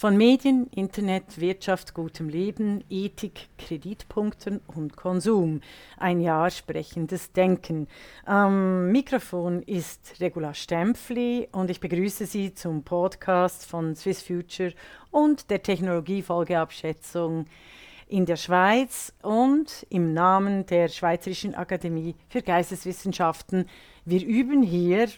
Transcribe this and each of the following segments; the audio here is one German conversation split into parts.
Von Medien, Internet, Wirtschaft, gutem Leben, Ethik, Kreditpunkten und Konsum. Ein Jahr sprechendes Denken. Am Mikrofon ist Regula Stempfli und ich begrüße Sie zum Podcast von Swiss Future und der Technologiefolgeabschätzung in der Schweiz und im Namen der Schweizerischen Akademie für Geisteswissenschaften. Wir üben hier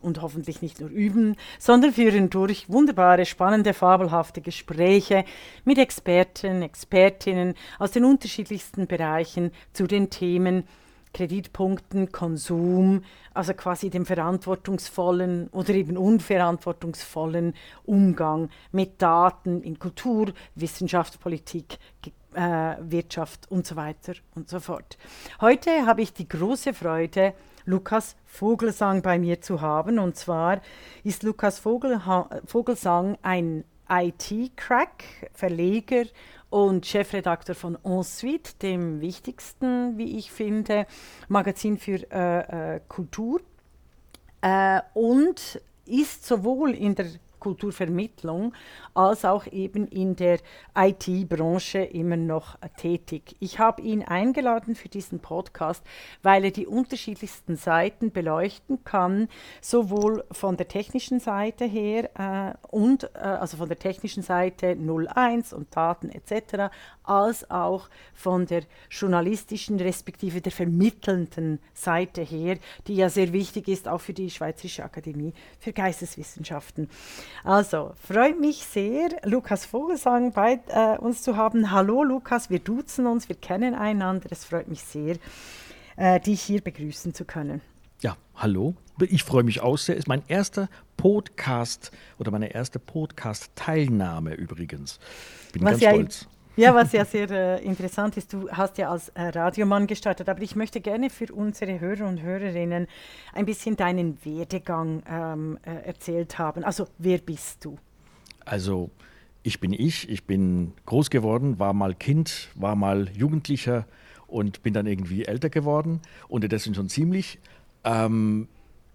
und hoffentlich nicht nur üben, sondern führen durch wunderbare, spannende, fabelhafte Gespräche mit Experten, Expertinnen aus den unterschiedlichsten Bereichen zu den Themen Kreditpunkten, Konsum, also quasi dem verantwortungsvollen oder eben unverantwortungsvollen Umgang mit Daten in Kultur, Wissenschaft, Politik, äh, Wirtschaft und so weiter und so fort. Heute habe ich die große Freude, Lukas Vogelsang bei mir zu haben. Und zwar ist Lukas Vogelha Vogelsang ein IT-Crack, Verleger und Chefredakteur von Ensuite, dem wichtigsten, wie ich finde, Magazin für äh, äh, Kultur. Äh, und ist sowohl in der Kulturvermittlung als auch eben in der IT-Branche immer noch tätig. Ich habe ihn eingeladen für diesen Podcast, weil er die unterschiedlichsten Seiten beleuchten kann, sowohl von der technischen Seite her äh, und äh, also von der technischen Seite 01 und Daten etc., als auch von der journalistischen respektive der vermittelnden Seite her, die ja sehr wichtig ist, auch für die Schweizerische Akademie für Geisteswissenschaften. Also, freut mich sehr, Lukas Vogelsang bei äh, uns zu haben. Hallo Lukas, wir duzen uns, wir kennen einander. Es freut mich sehr, äh, dich hier begrüßen zu können. Ja, hallo. Ich freue mich auch sehr. Ist mein erster Podcast oder meine erste Podcast-Teilnahme übrigens. Bin Was ganz ja stolz. Ja, was ja sehr äh, interessant ist, du hast ja als äh, Radiomann gestartet, aber ich möchte gerne für unsere Hörer und Hörerinnen ein bisschen deinen Werdegang ähm, äh, erzählt haben. Also, wer bist du? Also, ich bin ich, ich bin groß geworden, war mal Kind, war mal Jugendlicher und bin dann irgendwie älter geworden. Unterdessen schon ziemlich. Ähm,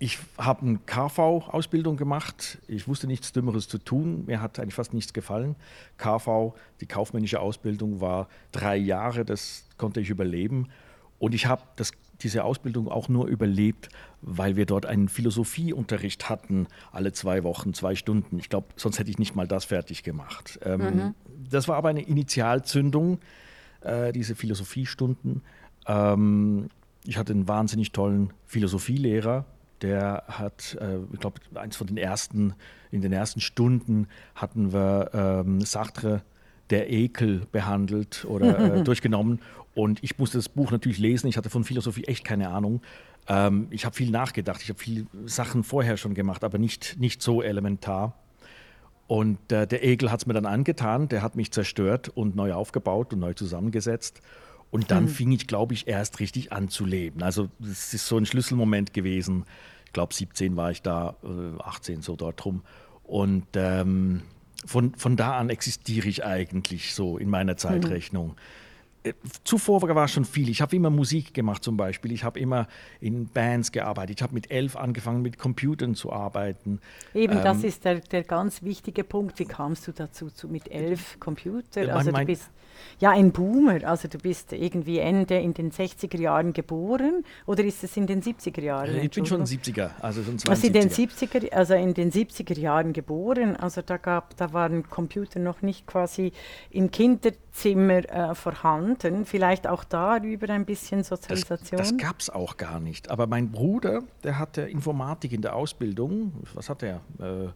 ich habe eine KV-Ausbildung gemacht. Ich wusste nichts Dümmeres zu tun. Mir hat eigentlich fast nichts gefallen. KV, die kaufmännische Ausbildung, war drei Jahre. Das konnte ich überleben. Und ich habe diese Ausbildung auch nur überlebt, weil wir dort einen Philosophieunterricht hatten, alle zwei Wochen, zwei Stunden. Ich glaube, sonst hätte ich nicht mal das fertig gemacht. Ähm, mhm. Das war aber eine Initialzündung, äh, diese Philosophiestunden. Ähm, ich hatte einen wahnsinnig tollen Philosophielehrer, der hat, äh, ich glaube, eins von den ersten, in den ersten Stunden hatten wir ähm, Sartre, der Ekel behandelt oder äh, durchgenommen. Und ich musste das Buch natürlich lesen. Ich hatte von Philosophie echt keine Ahnung. Ähm, ich habe viel nachgedacht. Ich habe viele Sachen vorher schon gemacht, aber nicht, nicht so elementar. Und äh, der Ekel hat es mir dann angetan. Der hat mich zerstört und neu aufgebaut und neu zusammengesetzt. Und dann mhm. fing ich, glaube ich, erst richtig an zu leben. Also das ist so ein Schlüsselmoment gewesen ich glaube 17 war ich da, 18 äh, so dort rum. Und ähm, von, von da an existiere ich eigentlich so in meiner Zeitrechnung. Mhm. Äh, zuvor war schon viel. Ich habe immer Musik gemacht zum Beispiel. Ich habe immer in Bands gearbeitet. Ich habe mit elf angefangen, mit Computern zu arbeiten. Eben, ähm, das ist der, der ganz wichtige Punkt. Wie kamst du dazu, zu, mit elf Computer? Also du bist ja ein Boomer. Also du bist irgendwie Ende in den 60er Jahren geboren oder ist es in den 70er Jahren? Ich bin schon 70er, also schon 72er. Also in den 70er, also in den 70er Jahren geboren. Also da gab, da waren Computer noch nicht quasi im Kinderzimmer äh, vorhanden. Vielleicht auch darüber ein bisschen Sozialisation. Das, das gab es auch gar nicht. Aber mein Bruder, der hatte Informatik in der Ausbildung. Was hat er? Äh,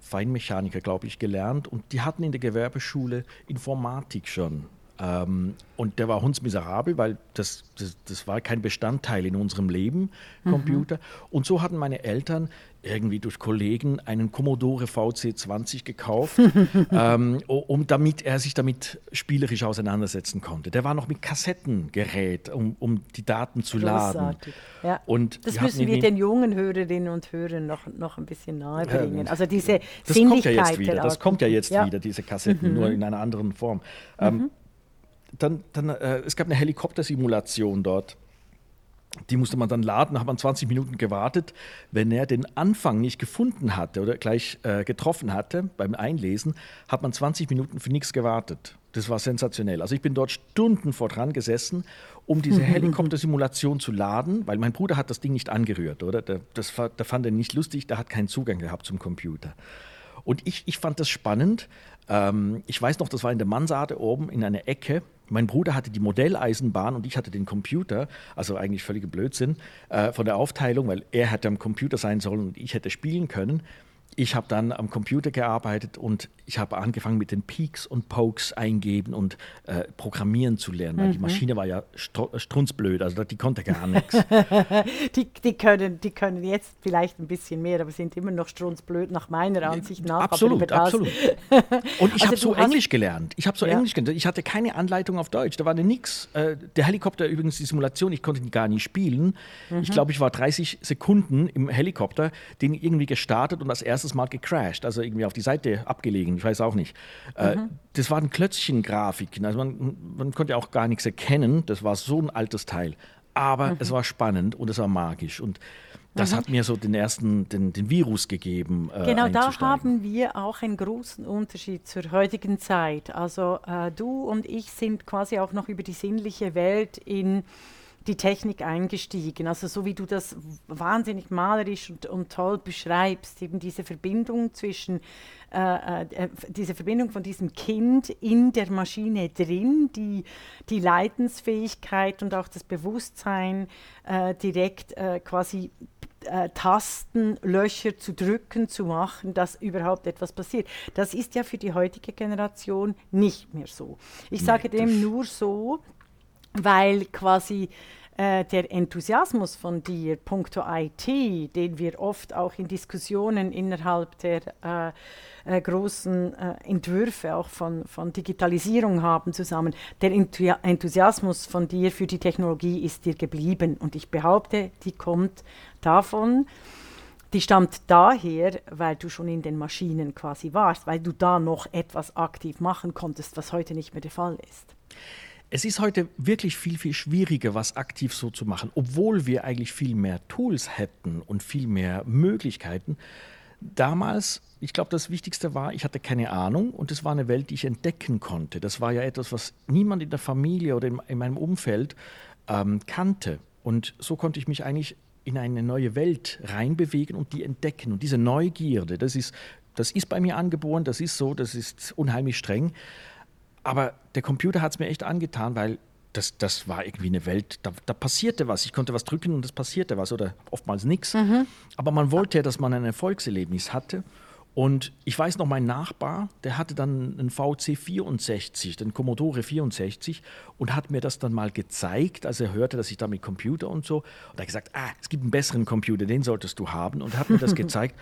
Feinmechaniker, glaube ich, gelernt und die hatten in der Gewerbeschule Informatik schon. Ähm, und der war hundsmiserabel, weil das, das, das, war kein Bestandteil in unserem Leben, mhm. Computer. Mhm. Und so hatten meine Eltern irgendwie durch Kollegen einen Commodore VC20 gekauft, ähm, um damit er sich damit spielerisch auseinandersetzen konnte. Der war noch mit Kassettengerät, um, um die Daten zu Großartig. laden. Ja. Und das müssen wir den jungen Hörerinnen und Hörern noch, noch ein bisschen nahebringen. Also diese das kommt ja jetzt wieder. Das kommt ja jetzt ja. wieder, diese Kassetten, mhm. nur in einer anderen Form. Ähm, mhm. Dann, dann, äh, es gab eine Helikoptersimulation dort die musste man dann laden, da hat man 20 Minuten gewartet. Wenn er den Anfang nicht gefunden hatte oder gleich äh, getroffen hatte beim Einlesen, hat man 20 Minuten für nichts gewartet. Das war sensationell. Also ich bin dort Stunden vor dran gesessen, um diese Helikoptersimulation zu laden, weil mein Bruder hat das Ding nicht angerührt, oder? Der, das, der fand er nicht lustig, der hat keinen Zugang gehabt zum Computer. Und ich, ich fand das spannend. Ähm, ich weiß noch, das war in der Mansarde oben in einer Ecke mein Bruder hatte die Modelleisenbahn und ich hatte den Computer, also eigentlich völliger Blödsinn äh, von der Aufteilung, weil er hätte am Computer sein sollen und ich hätte spielen können ich habe dann am Computer gearbeitet und ich habe angefangen mit den Peaks und Pokes eingeben und äh, programmieren zu lernen, weil mhm. die Maschine war ja strunzblöd, also die konnte gar nichts. die, die, können, die können jetzt vielleicht ein bisschen mehr, aber sind immer noch strunzblöd nach meiner Ansicht nach. Absolut, absolut. Und ich also habe so Englisch gelernt. Ich habe so ja. Englisch gelernt. Ich hatte keine Anleitung auf Deutsch, da war nichts. Äh, der Helikopter übrigens, die Simulation, ich konnte ihn gar nicht spielen. Mhm. Ich glaube, ich war 30 Sekunden im Helikopter, den irgendwie gestartet und das erste erstes Mal gecrashed, also irgendwie auf die Seite abgelegen, ich weiß auch nicht. Äh, mhm. das waren Klötzchen-Grafiken, also man, man, konnte auch gar nichts erkennen, das war so ein altes Teil. Aber mhm. es war spannend und es war magisch und das mhm. hat mir so den ersten, den, den Virus gegeben. Äh, genau, da haben wir auch einen großen Unterschied zur heutigen Zeit. Also äh, du und ich sind quasi auch noch über die sinnliche Welt in die Technik eingestiegen. Also so wie du das wahnsinnig malerisch und, und toll beschreibst, eben diese Verbindung zwischen, äh, äh, diese Verbindung von diesem Kind in der Maschine drin, die die Leidensfähigkeit und auch das Bewusstsein äh, direkt äh, quasi äh, Tasten, Löcher zu drücken, zu machen, dass überhaupt etwas passiert. Das ist ja für die heutige Generation nicht mehr so. Ich sage dem nur so, weil quasi äh, der Enthusiasmus von dir, punkto IT, den wir oft auch in Diskussionen innerhalb der äh, äh, großen äh, Entwürfe auch von, von Digitalisierung haben zusammen, der Enthusiasmus von dir für die Technologie ist dir geblieben. Und ich behaupte, die kommt davon, die stammt daher, weil du schon in den Maschinen quasi warst, weil du da noch etwas aktiv machen konntest, was heute nicht mehr der Fall ist. Es ist heute wirklich viel, viel schwieriger, was aktiv so zu machen, obwohl wir eigentlich viel mehr Tools hätten und viel mehr Möglichkeiten. Damals, ich glaube, das Wichtigste war, ich hatte keine Ahnung und es war eine Welt, die ich entdecken konnte. Das war ja etwas, was niemand in der Familie oder in, in meinem Umfeld ähm, kannte. Und so konnte ich mich eigentlich in eine neue Welt reinbewegen und die entdecken. Und diese Neugierde, das ist, das ist bei mir angeboren, das ist so, das ist unheimlich streng. Aber der Computer hat es mir echt angetan, weil das, das war irgendwie eine Welt, da, da, passierte was. Ich konnte was drücken und es passierte was oder oftmals nichts. Mhm. Aber man wollte ja, dass man ein Erfolgserlebnis hatte. Und ich weiß noch, mein Nachbar, der hatte dann einen VC 64, den Commodore 64 und hat mir das dann mal gezeigt, als er hörte, dass ich da mit Computer und so. Und er hat gesagt, ah, es gibt einen besseren Computer, den solltest du haben. Und hat mir das gezeigt.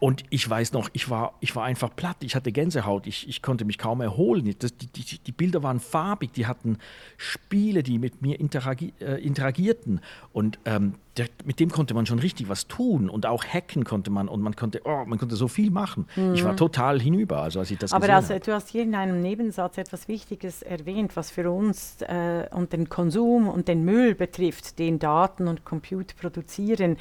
Und ich weiß noch, ich war, ich war einfach platt, ich hatte Gänsehaut, ich, ich konnte mich kaum erholen. Das, die, die, die, Bilder waren farbig, die hatten Spiele, die mit mir interagi äh, interagierten. Und ähm, der, mit dem konnte man schon richtig was tun und auch hacken konnte man und man konnte, oh, man konnte so viel machen. Mhm. Ich war mhm. total hinüber, also als ich das Aber also, du hast hier in einem Nebensatz etwas Wichtiges erwähnt, was für uns äh, und den Konsum und den Müll betrifft, den Daten und Computer produzieren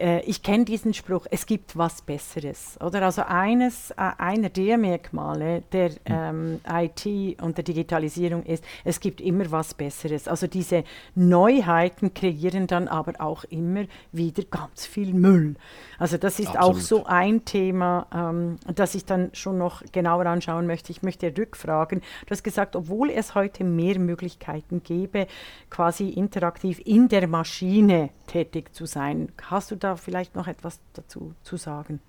äh, ich kenne diesen Spruch, es gibt was Besseres. Oder? Also eines, äh, einer der Merkmale der hm. ähm, IT und der Digitalisierung ist, es gibt immer was Besseres. Also diese Neuheiten kreieren dann aber auch immer wieder ganz viel Müll. Also das ist Absolut. auch so ein Thema, ähm, das ich dann schon noch genauer anschauen möchte. Ich möchte rückfragen. Du hast gesagt, obwohl es heute mehr Möglichkeiten gäbe, quasi interaktiv in der Maschine tätig zu sein, hast du da vielleicht noch etwas dazu zu sagen?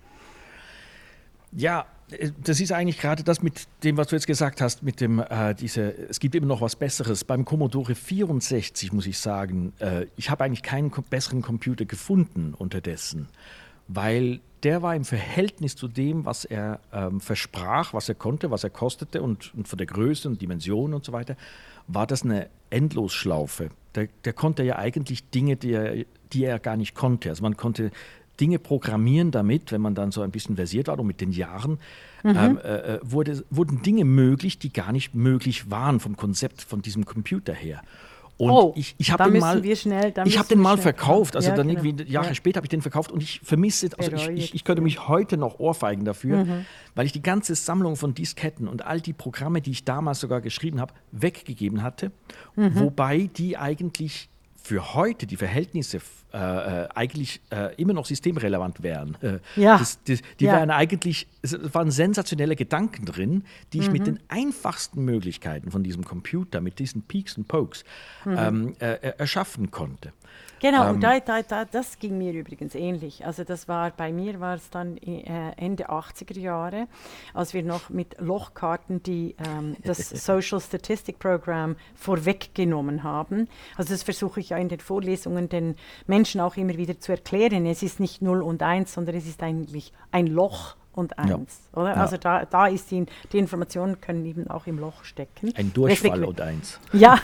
Ja, äh, das ist eigentlich gerade das mit dem, was du jetzt gesagt hast, mit dem, äh, diese, es gibt immer noch was Besseres. Beim Commodore 64 muss ich sagen, äh, ich habe eigentlich keinen besseren Computer gefunden unterdessen weil der war im Verhältnis zu dem, was er ähm, versprach, was er konnte, was er kostete und, und von der Größe und Dimension und so weiter, war das eine Endlosschlaufe. Der, der konnte ja eigentlich Dinge, die er, die er gar nicht konnte. Also man konnte Dinge programmieren damit, wenn man dann so ein bisschen versiert war und mit den Jahren mhm. ähm, äh, äh wurde, wurden Dinge möglich, die gar nicht möglich waren vom Konzept von diesem Computer her. Und oh, ich, ich habe den mal, schnell, ich habe den mal verkauft. Also ja, dann genau. irgendwie Jahre ja. später habe ich den verkauft und ich vermisse, also ich, ich, ich, könnte mich heute noch ohrfeigen dafür, mhm. weil ich die ganze Sammlung von Disketten und all die Programme, die ich damals sogar geschrieben habe, weggegeben hatte. Mhm. Wobei die eigentlich für heute die Verhältnisse äh, äh, eigentlich äh, immer noch systemrelevant wären. Äh, ja. Das, das, die ja. wären eigentlich, es waren sensationelle Gedanken drin, die ich Mhm. mit den einfachsten Möglichkeiten von diesem Computer, mit diesen Peaks und Pokes, Mhm. ähm, äh, erschaffen konnte. Genau, Ähm, und da, da, da, das ging mir übrigens ähnlich. Also das war, bei mir war es dann äh, Ende 80er Jahre, als wir noch mit Lochkarten die, ähm, das Social Statistic Program vorweggenommen haben. Also das versuche ich ja in den Vorlesungen den Menschen auch immer wieder zu erklären. Es ist nicht 0 und 1, sondern es ist eigentlich ein Loch und Ja. eins. Oder? Ja. Also da, da ist die, die Informationen können eben auch im Loch stecken. Ein Durchfall Respektive- und eins. ja,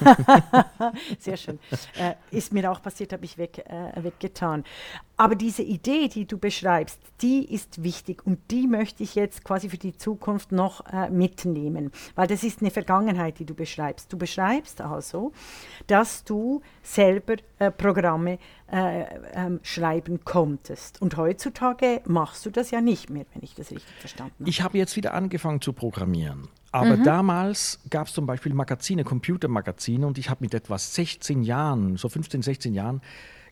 sehr schön. Äh, ist mir auch passiert, habe ich weg, äh, weggetan. Aber diese Idee, die du beschreibst, die ist wichtig und die möchte ich jetzt quasi für die Zukunft noch äh, mitnehmen, weil das ist eine Vergangenheit, die du beschreibst. Du beschreibst also, dass du selber äh, Programme äh, ähm, schreiben konntest. Und heutzutage machst du das ja nicht mehr, wenn ich das richtig verstanden habe. Ich habe jetzt wieder angefangen zu programmieren. Aber Mhm. damals gab es zum Beispiel Magazine, Computermagazine und ich habe mit etwa 16 Jahren, so 15, 16 Jahren,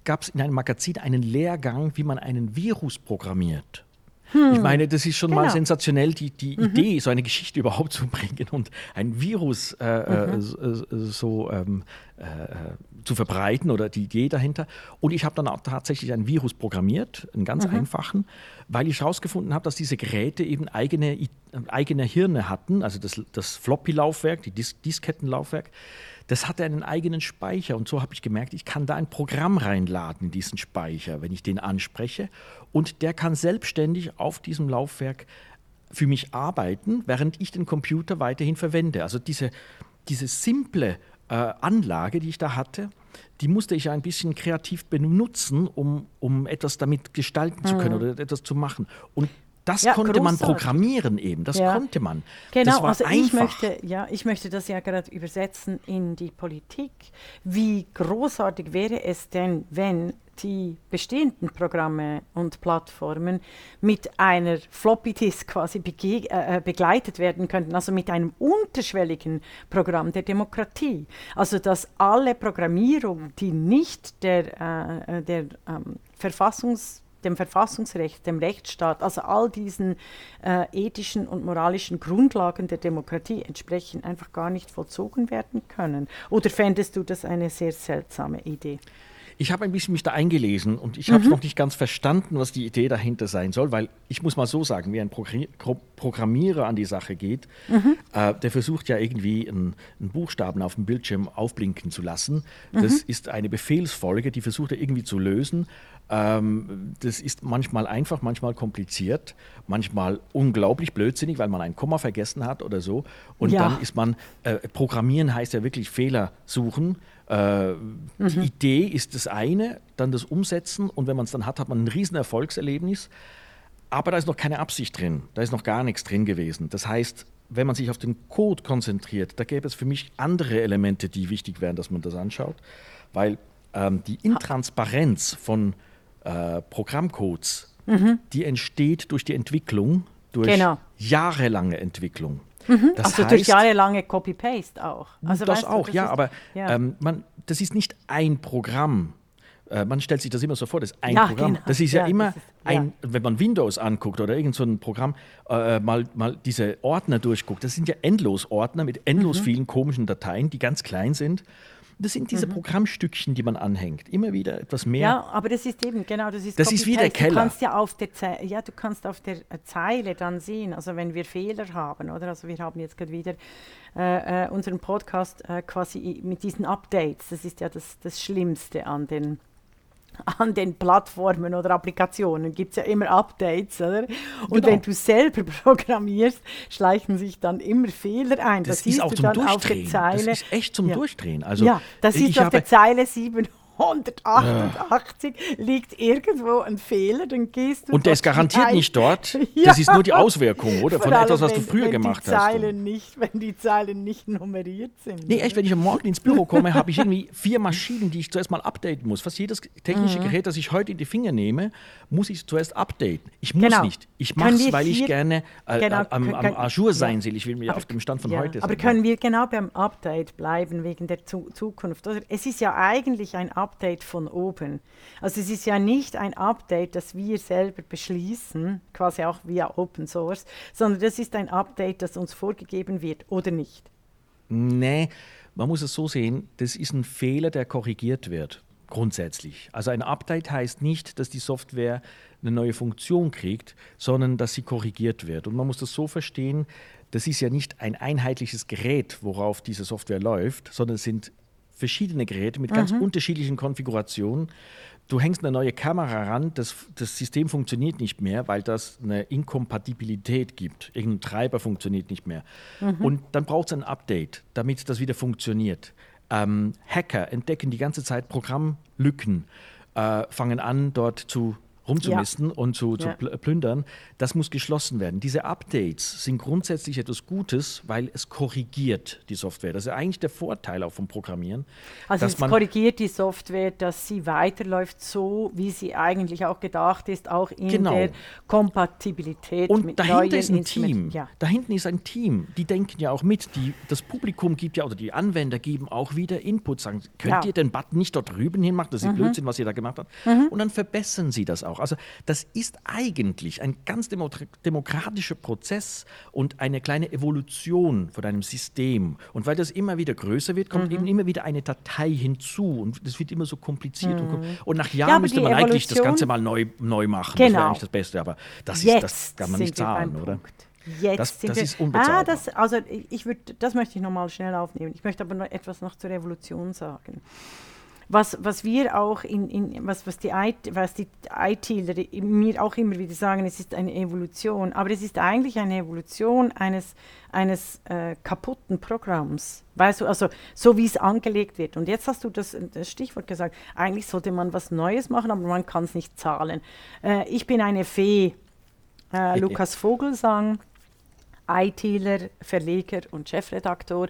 gab es in einem Magazin einen Lehrgang, wie man einen Virus programmiert. Ich meine, das ist schon mal Genau. sensationell, die, die Idee, so eine Geschichte überhaupt zu bringen und ein Virus äh, äh, so, äh, so ähm, äh, zu verbreiten oder die Idee dahinter. Und ich habe dann auch tatsächlich ein Virus programmiert, einen ganz einfachen, weil ich herausgefunden habe, dass diese Geräte eben eigene, eigene Hirne hatten, also das, das Floppy-Laufwerk, die Dis Diskettenlaufwerk. Das hatte einen eigenen Speicher und so habe ich gemerkt, ich kann da ein Programm reinladen in diesen Speicher, wenn ich den anspreche. Und der kann selbstständig auf diesem Laufwerk für mich arbeiten, während ich den Computer weiterhin verwende. Also diese, diese simple äh, Anlage, die ich da hatte, die musste ich ein bisschen kreativ benutzen, um, um etwas damit gestalten zu können oder etwas zu machen. Und das Ja, konnte man großartig. programmieren eben, das Ja. konnte man. Genau, also ich einfach. möchte, ja, ich möchte das ja gerade übersetzen in die Politik. Wie großartig wäre es denn, wenn die bestehenden Programme und Plattformen mit einer Floppy Disk quasi äh, äh, begleitet werden könnten, also mit einem unterschwelligen Programm der Demokratie. Also dass alle Programmierung, die nicht der, äh, der ähm, Verfassungs dem Verfassungsrecht, dem Rechtsstaat, also all diesen äh, ethischen und moralischen Grundlagen der Demokratie entsprechen, einfach gar nicht vollzogen werden können. Oder fändest du das eine sehr seltsame Idee? Ich habe ein bisschen mich da eingelesen und ich Mhm. habe noch nicht ganz verstanden, was die Idee dahinter sein soll, weil ich muss mal so sagen, wie ein Progr- Pro- Programmierer an die Sache geht, Mhm. äh, der versucht ja irgendwie einen, einen Buchstaben auf dem Bildschirm aufblinken zu lassen. Mhm. Das ist eine Befehlsfolge, die versucht er irgendwie zu lösen. Ähm, das ist manchmal einfach, manchmal kompliziert, manchmal unglaublich blödsinnig, weil man ein Komma vergessen hat oder so. Und Ja. dann ist man, äh, Programmieren heißt ja wirklich Fehler suchen. Äh, Die Idee ist das eine, dann das Umsetzen und wenn man es dann hat, hat man ein riesen Erfolgserlebnis. Aber da ist noch keine Absicht drin, da ist noch gar nichts drin gewesen. Das heißt, wenn man sich auf den Code konzentriert, da gäbe es für mich andere Elemente, die wichtig wären, dass man das anschaut, weil ähm, die Intransparenz von äh, Programmcodes, die entsteht durch die Entwicklung, durch Genau. jahrelange Entwicklung. Das also durch heißt- jahrelange Copy-Paste auch. Also das weißt du, auch, das ja, ist- aber ja. Ähm, man, das ist nicht ein Programm. Äh, man stellt sich das immer so vor, das ist ein Ja, Programm. genau. Das ist ja, Ja, immer ist- ein, wenn man Windows anguckt oder irgend so ein Programm, äh, mal, mal diese Ordner durchguckt. Das sind ja endlos Ordner mit Mhm. endlos vielen komischen Dateien, die ganz klein sind. Das sind Mhm. diese Programmstückchen, die man anhängt. Immer wieder etwas mehr. Ja, aber das ist eben, genau, das ist Das ist wie der. Keller. Du kannst ja auf der, Ze ja, du kannst auf der Zeile dann sehen, also wenn wir Fehler haben, oder? Also wir haben jetzt gerade wieder äh, äh, unseren Podcast äh, quasi mit diesen Updates. Das ist ja das, das Schlimmste an den an den Plattformen oder Applikationen gibt es ja immer Updates, oder? Und Genau. wenn du selber programmierst, schleichen sich dann immer Fehler ein. das siehst ist auch zum dann auf der Durchdrehen. Zeile. Das ist echt zum Ja. Durchdrehen. Also ja, das ist auf habe, der Zeile 188 ja. liegt irgendwo ein Fehler, dann gehst du. Und der ist garantiert nicht dort. ja. Das ist nur die Auswirkung, oder? Von etwas, was wenn, du früher gemacht Zeilen hast. Nicht, wenn die Zeilen nicht nummeriert sind. Nee, echt, wenn ich am Morgen ins Büro komme, habe ich irgendwie vier Maschinen, die ich zuerst mal updaten muss. Fast jedes technische mhm. Gerät, das ich heute in die Finger nehme, muss ich zuerst updaten. Ich muss genau. nicht. Ich mache es, weil ich gerne äh, genau, am, am Ajour sein will. Ich will mir auf dem Stand von heute sein. Aber können wir genau beim Update bleiben wegen der Zukunft? Oder? Es ist ja eigentlich ein Update von oben. Also es ist ja nicht ein Update, das wir selber beschließen, quasi auch via Open Source, sondern das ist ein Update, das uns vorgegeben wird, oder nicht? Nee, man muss es so sehen, das ist ein Fehler, der korrigiert wird, grundsätzlich. Also ein Update heißt nicht, dass die Software eine neue Funktion kriegt, sondern dass sie korrigiert wird. Und man muss das so verstehen, das ist ja nicht ein einheitliches Gerät, worauf diese Software läuft, sondern es sind verschiedene Geräte mit ganz mhm. unterschiedlichen Konfigurationen. Du hängst eine neue Kamera ran, das, das System funktioniert nicht mehr, weil das eine Inkompatibilität gibt. Irgendein Treiber funktioniert nicht mehr. Mhm. Und dann braucht es ein Update, damit das wieder funktioniert. Ähm, Hacker entdecken die ganze Zeit Programmlücken, äh, fangen an, dort zu rumzumisten ja. und zu, zu ja. plündern, das muss geschlossen werden. Diese Updates sind grundsätzlich etwas Gutes, weil es korrigiert die Software. Das ist eigentlich der Vorteil auch vom Programmieren. Also es korrigiert die Software, dass sie weiterläuft so, wie sie eigentlich auch gedacht ist, auch in genau. der Kompatibilität und mit dahinter neuen ist ein Team. Ja. Dahinten ist ein Team. Die denken ja auch mit. Die, das Publikum gibt ja, oder die Anwender geben auch wieder Input, sagen, könnt ihr den Button nicht dort drüben hinmachen? Das ist mhm. Blödsinn, was ihr da gemacht habt. Mhm. Und dann verbessern sie das auch auch. Also das ist eigentlich ein ganz demokratischer Prozess und eine kleine Evolution von einem System. Und weil das immer wieder größer wird, kommt mhm. eben immer wieder eine Datei hinzu und das wird immer so kompliziert. Mhm. Und, und, nach Jahren ja, müsste man Evolution eigentlich das Ganze mal neu, neu machen. Genau. Das wäre eigentlich das Beste, aber das, ist, das kann man nicht zahlen, oder? Jetzt das, das ist unbezahlbar. Ah, das, also ich würd, das möchte ich nochmal schnell aufnehmen. Ich möchte aber noch etwas noch zur Revolution sagen was, was wir auch in, in was, was die, IT, was die ITler mir auch immer wieder sagen, es ist eine Evolution, aber es ist eigentlich eine Evolution eines, eines äh, kaputten Programms. Weißt du, also so wie es angelegt wird. Und jetzt hast du das, das Stichwort gesagt, eigentlich sollte man was Neues machen, aber man kann es nicht zahlen. Äh, ich bin eine Fee, äh, Lukas Vogelsang, ITler, Verleger und Chefredaktor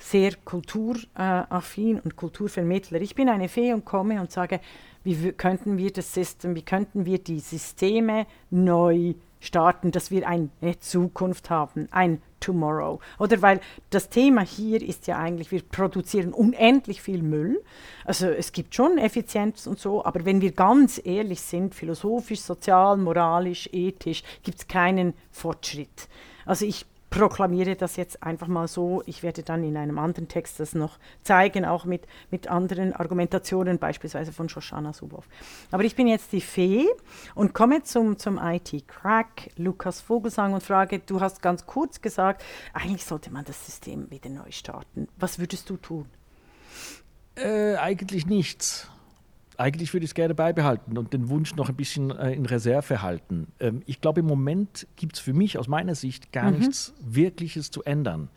sehr kulturaffin und Kulturvermittler. Ich bin eine Fee und komme und sage, wie könnten wir das System, wie könnten wir die Systeme neu starten, dass wir eine Zukunft haben, ein Tomorrow. Oder weil das Thema hier ist ja eigentlich, wir produzieren unendlich viel Müll. Also es gibt schon Effizienz und so, aber wenn wir ganz ehrlich sind, philosophisch, sozial, moralisch, ethisch, gibt es keinen Fortschritt. Also ich proklamiere das jetzt einfach mal so. Ich werde dann in einem anderen Text das noch zeigen, auch mit, mit anderen Argumentationen, beispielsweise von Shoshana Suboff. Aber ich bin jetzt die Fee und komme zum, zum IT-Crack, Lukas Vogelsang, und frage, du hast ganz kurz gesagt, eigentlich sollte man das System wieder neu starten. Was würdest du tun? Äh, eigentlich nichts eigentlich würde ich es gerne beibehalten und den Wunsch noch ein bisschen äh, in Reserve halten. Ähm, ich glaube, im Moment gibt es für mich aus meiner Sicht gar mhm. nichts Wirkliches zu ändern.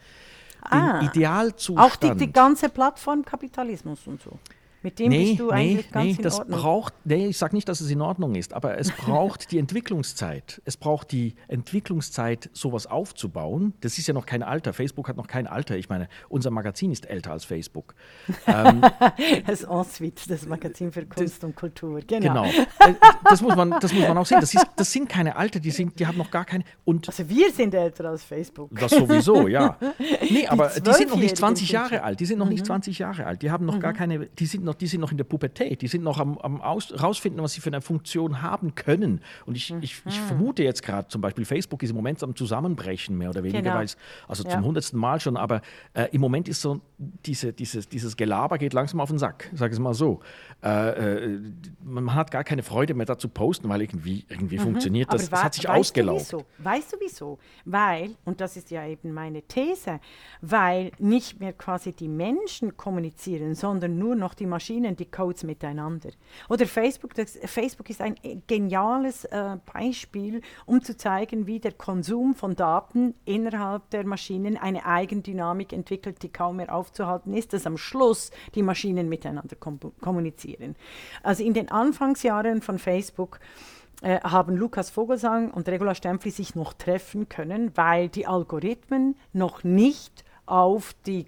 Ah, Idealzustand. Auch die, die ganze Plattformkapitalismus und so. Mit dem nee, bist du eigentlich nee, ganz nee, in das Ordnung. Braucht, nee, ich sage nicht, dass es in Ordnung ist, aber es braucht die Entwicklungszeit. Es braucht die Entwicklungszeit, sowas aufzubauen. Das ist ja noch kein Alter. Facebook hat noch kein Alter. Ich meine, unser Magazin ist älter als Facebook. ähm, das Ensuite, das Magazin für Kunst das, und Kultur. Genau. genau. Das, muss man, das muss man auch sehen. Das, ist, das sind keine Alter, die, sind, die haben noch gar keine. Und also wir sind älter als Facebook. Das sowieso, ja. Nee, aber die, die sind noch nicht 20 Jahre alt. Die sind noch mhm. nicht 20 Jahre alt. Die haben noch mhm. gar keine, die sind noch noch, die sind noch in der Pubertät, die sind noch am, am Aus, rausfinden, was sie für eine Funktion haben können. Und ich, ich, ich mhm. vermute jetzt gerade zum Beispiel, Facebook ist im Moment am Zusammenbrechen, mehr oder weniger, genau. weil es, also ja. zum hundertsten Mal schon, aber äh, im Moment ist so, diese, dieses, dieses Gelaber geht langsam auf den Sack, sage ich es mal so. Äh, äh, man hat gar keine Freude mehr dazu posten, weil irgendwie, irgendwie mhm. funktioniert das. Das hat sich ausgelaugt. Du weißt du wieso? Weil, und das ist ja eben meine These, weil nicht mehr quasi die Menschen kommunizieren, sondern nur noch die Maschinen Maschinen die Codes miteinander. Oder Facebook, das, Facebook ist ein geniales äh, Beispiel, um zu zeigen, wie der Konsum von Daten innerhalb der Maschinen eine Eigendynamik entwickelt, die kaum mehr aufzuhalten ist, dass am Schluss die Maschinen miteinander kom kommunizieren. Also in den Anfangsjahren von Facebook äh, haben Lukas Vogelsang und Regula Stempfli sich noch treffen können, weil die Algorithmen noch nicht auf die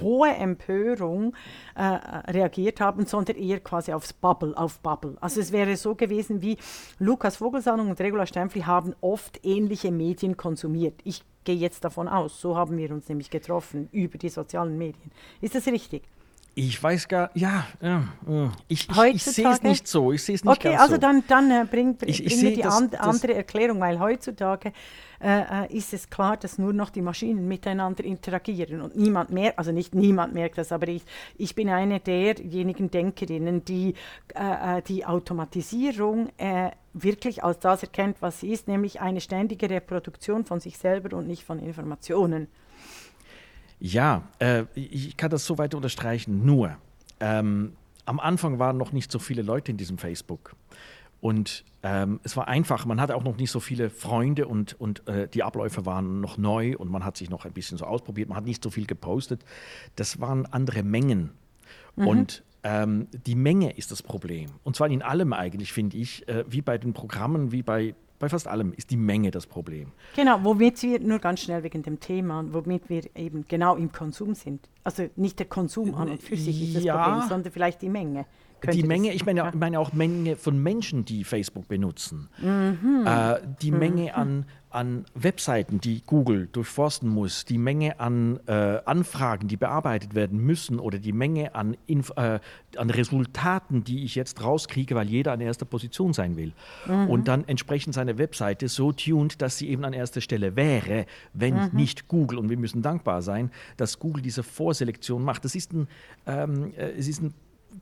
hohe Empörung äh, reagiert haben, sondern eher quasi aufs Bubble, auf Bubble. Also es wäre so gewesen wie Lukas Vogelsang und Regula Stempfli haben oft ähnliche Medien konsumiert. Ich gehe jetzt davon aus, so haben wir uns nämlich getroffen über die sozialen Medien. Ist das richtig? Ich weiß gar, ja, ja ich, ich, ich sehe es nicht so. Ich sehe es nicht okay, ganz also so. dann, dann äh, bring, bring, bring mir die das, an, das, andere Erklärung, weil heutzutage äh, äh, ist es klar, dass nur noch die Maschinen miteinander interagieren und niemand mehr, also nicht niemand merkt das, aber ich, ich bin eine derjenigen Denkerinnen, die äh, äh die Automatisierung äh, wirklich als das erkennt, was sie ist, nämlich eine ständige Reproduktion von sich selber und nicht von Informationen. Ja, äh, ich kann das so weit unterstreichen. Nur, ähm, am Anfang waren noch nicht so viele Leute in diesem Facebook. Und ähm, es war einfach, man hatte auch noch nicht so viele Freunde und, und äh, die Abläufe waren noch neu und man hat sich noch ein bisschen so ausprobiert, man hat nicht so viel gepostet. Das waren andere Mengen. Mhm. Und ähm, die Menge ist das Problem. Und zwar in allem eigentlich, finde ich, äh, wie bei den Programmen, wie bei bei fast allem ist die Menge das Problem. Genau, womit wir nur ganz schnell wegen dem Thema, womit wir eben genau im Konsum sind. Also nicht der Konsum an und für sich ist das ja, Problem, sondern vielleicht die Menge die Menge, ich meine, ich meine auch Menge von Menschen, die Facebook benutzen. Mhm. Äh, die mhm. Menge an, an Webseiten, die Google durchforsten muss, die Menge an äh, Anfragen, die bearbeitet werden müssen oder die Menge an, Inf äh, an Resultaten, die ich jetzt rauskriege, weil jeder an erster Position sein will. Mhm. Und dann entsprechend seine Webseite so tuned, dass sie eben an erster Stelle wäre, wenn mhm. nicht Google. Und wir müssen dankbar sein, dass Google diese Vorselektion macht. Das ist ein, ähm, äh, es ist ein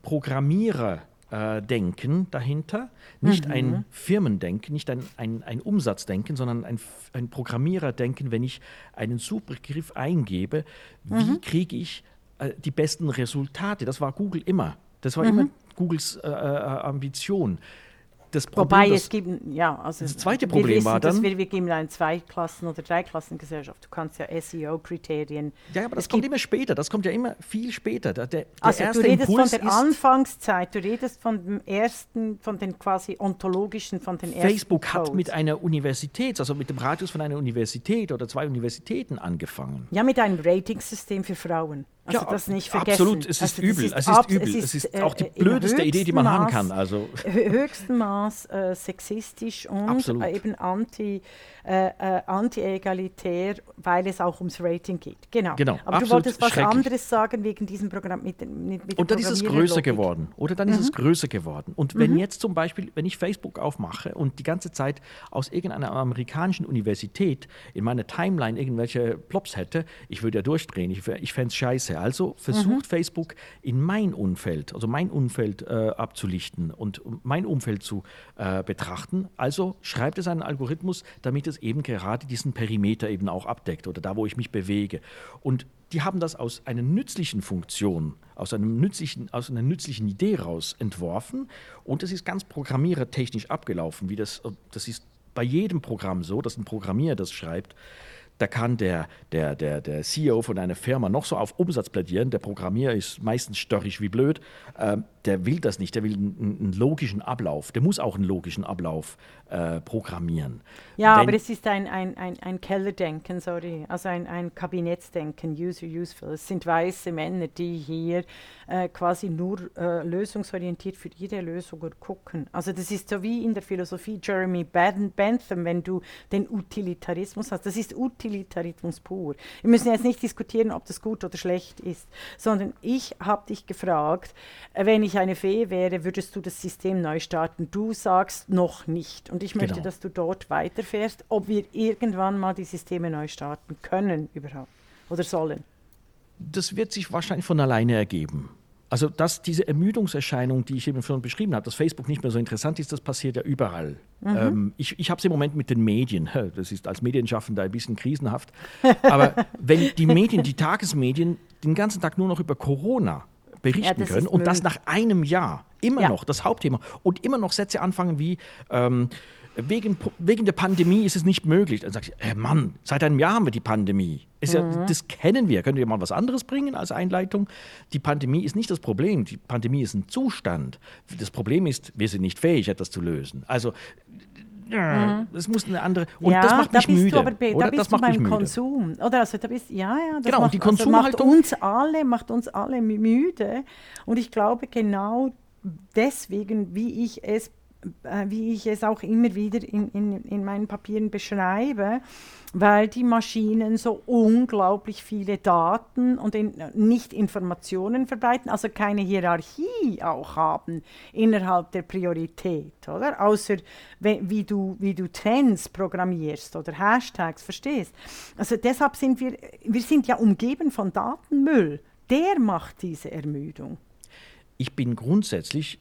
Programmiererdenken äh, dahinter, nicht mhm. ein Firmendenken, nicht ein, ein, ein Umsatzdenken, sondern ein, ein Programmiererdenken, wenn ich einen Suchbegriff eingebe, wie mhm. kriege ich äh, die besten Resultate? Das war Google immer. Das war mhm. immer Googles äh, äh Ambition das Problem, Wobei es gibt, ja, also das zweite Problem wissen, war dann. Wir, wir geben eine Zweiklassen- oder Dreiklassengesellschaft. Du kannst ja SEO-Kriterien. Ja, aber das kommt immer später. Das kommt ja immer viel später. Der, der also du redest Impuls von der Anfangszeit. Du redest von dem ersten, von den quasi ontologischen, von den ersten. Facebook Codes. hat mit einer Universität, also mit dem Radius von einer Universität oder zwei Universitäten angefangen. Ja, mit einem Ratingsystem für Frauen. Also ja, das nicht vergessen. Absolut, es ist also übel. Es ist, es ist übel. Es ist, auch die äh, blödeste Idee, die man Maß, haben kann. Also. Höchsten Maß äh, sexistisch und äh, eben anti, äh, äh, anti-egalitär, weil es auch ums Rating geht. Genau. genau Aber du wolltest was anderes sagen wegen diesem Programm mit, mit, mit Und dann ist es größer geworden. Oder dann mhm. ist es größer geworden. Und wenn mhm. jetzt zum Beispiel, wenn ich Facebook aufmache und die ganze Zeit aus irgendeiner amerikanischen Universität in meiner Timeline irgendwelche Plops hätte, ich würde ja durchdrehen. Ich, ich fände es scheiße. Also versucht mhm. Facebook in mein Umfeld, also mein Umfeld äh, abzulichten und mein Umfeld zu äh, betrachten. Also schreibt es einen Algorithmus, damit es eben gerade diesen Perimeter eben auch abdeckt oder da, wo ich mich bewege. Und die haben das aus einer nützlichen Funktion, aus, einem nützlichen, aus einer nützlichen Idee raus entworfen und das ist ganz programmierertechnisch abgelaufen, wie das, das ist bei jedem Programm so, dass ein Programmierer das schreibt. Da kann der, der, der, der CEO von einer Firma noch so auf Umsatz plädieren. Der Programmierer ist meistens störrisch wie blöd. Ähm, der will das nicht. Der will einen, einen, logischen Ablauf. Der muss auch einen logischen Ablauf äh, programmieren. Ja, Wenn aber es ist ein, ein, ein, ein Kellerdenken, sorry. Also ein, ein Kabinettsdenken, User Useful. Es sind weiße Männer, die hier äh, quasi nur äh, lösungsorientiert für ihre Lösungen gucken. Also das ist so wie in der Philosophie Jeremy Bentham, wenn du den Utilitarismus hast. Das ist Utilitarismus pur. Wir müssen jetzt nicht diskutieren, ob das gut oder schlecht ist, sondern ich habe dich gefragt, äh, wenn ich eine Fee wäre, würdest du das System neu starten? Du sagst noch nicht. Und ich möchte, genau. dass du dort weiterfährst, ob wir irgendwann mal die Systeme neu starten können überhaupt oder sollen. Das wird sich wahrscheinlich von alleine ergeben. Also, dass diese Ermüdungserscheinung, die ich eben schon beschrieben habe, dass Facebook nicht mehr so interessant ist, das passiert ja überall. Mhm. Ähm, ich ich habe es im Moment mit den Medien. Das ist als Medienschaffender ein bisschen krisenhaft. Aber wenn die Medien, die Tagesmedien, den ganzen Tag nur noch über Corona berichten Ja, das können. Und das Müll. nach einem Jahr. Immer Ja. noch das Hauptthema. Und immer noch Sätze anfangen wie, ähm, wegen, wegen der Pandemie ist es nicht möglich. Dann sagst du, hey Mann, seit einem Jahr haben wir die Pandemie. Ist Mhm. ja, das kennen wir. Könnt ihr mal was anderes bringen als Einleitung? Die Pandemie ist nicht das Problem. Die Pandemie ist ein Zustand. Das Problem ist, wir sind nicht fähig, etwas zu lösen. Also, ja, es muss eine andere. Und Mhm. ja, das macht da mich bist müde. Du aber bei, oder? da bist das du macht mich beim müde. Konsum. Oder also da bist ja, ja. Das Genau, macht, die also macht uns alle, macht uns alle mü- müde. Und ich glaube genau deswegen, wie ich es äh, wie ich es auch immer wieder in, in, in meinen Papieren beschreibe, weil die Maschinen so unglaublich viele Daten und in, nicht Informationen verbreiten, also keine Hierarchie auch haben innerhalb der Priorität, oder? Außer we- wie du, wie du Trends programmierst oder Hashtags, verstehst? Also deshalb sind wir, wir sind ja umgeben von Datenmüll. Der macht diese Ermüdung. ich bin grundsätzlich,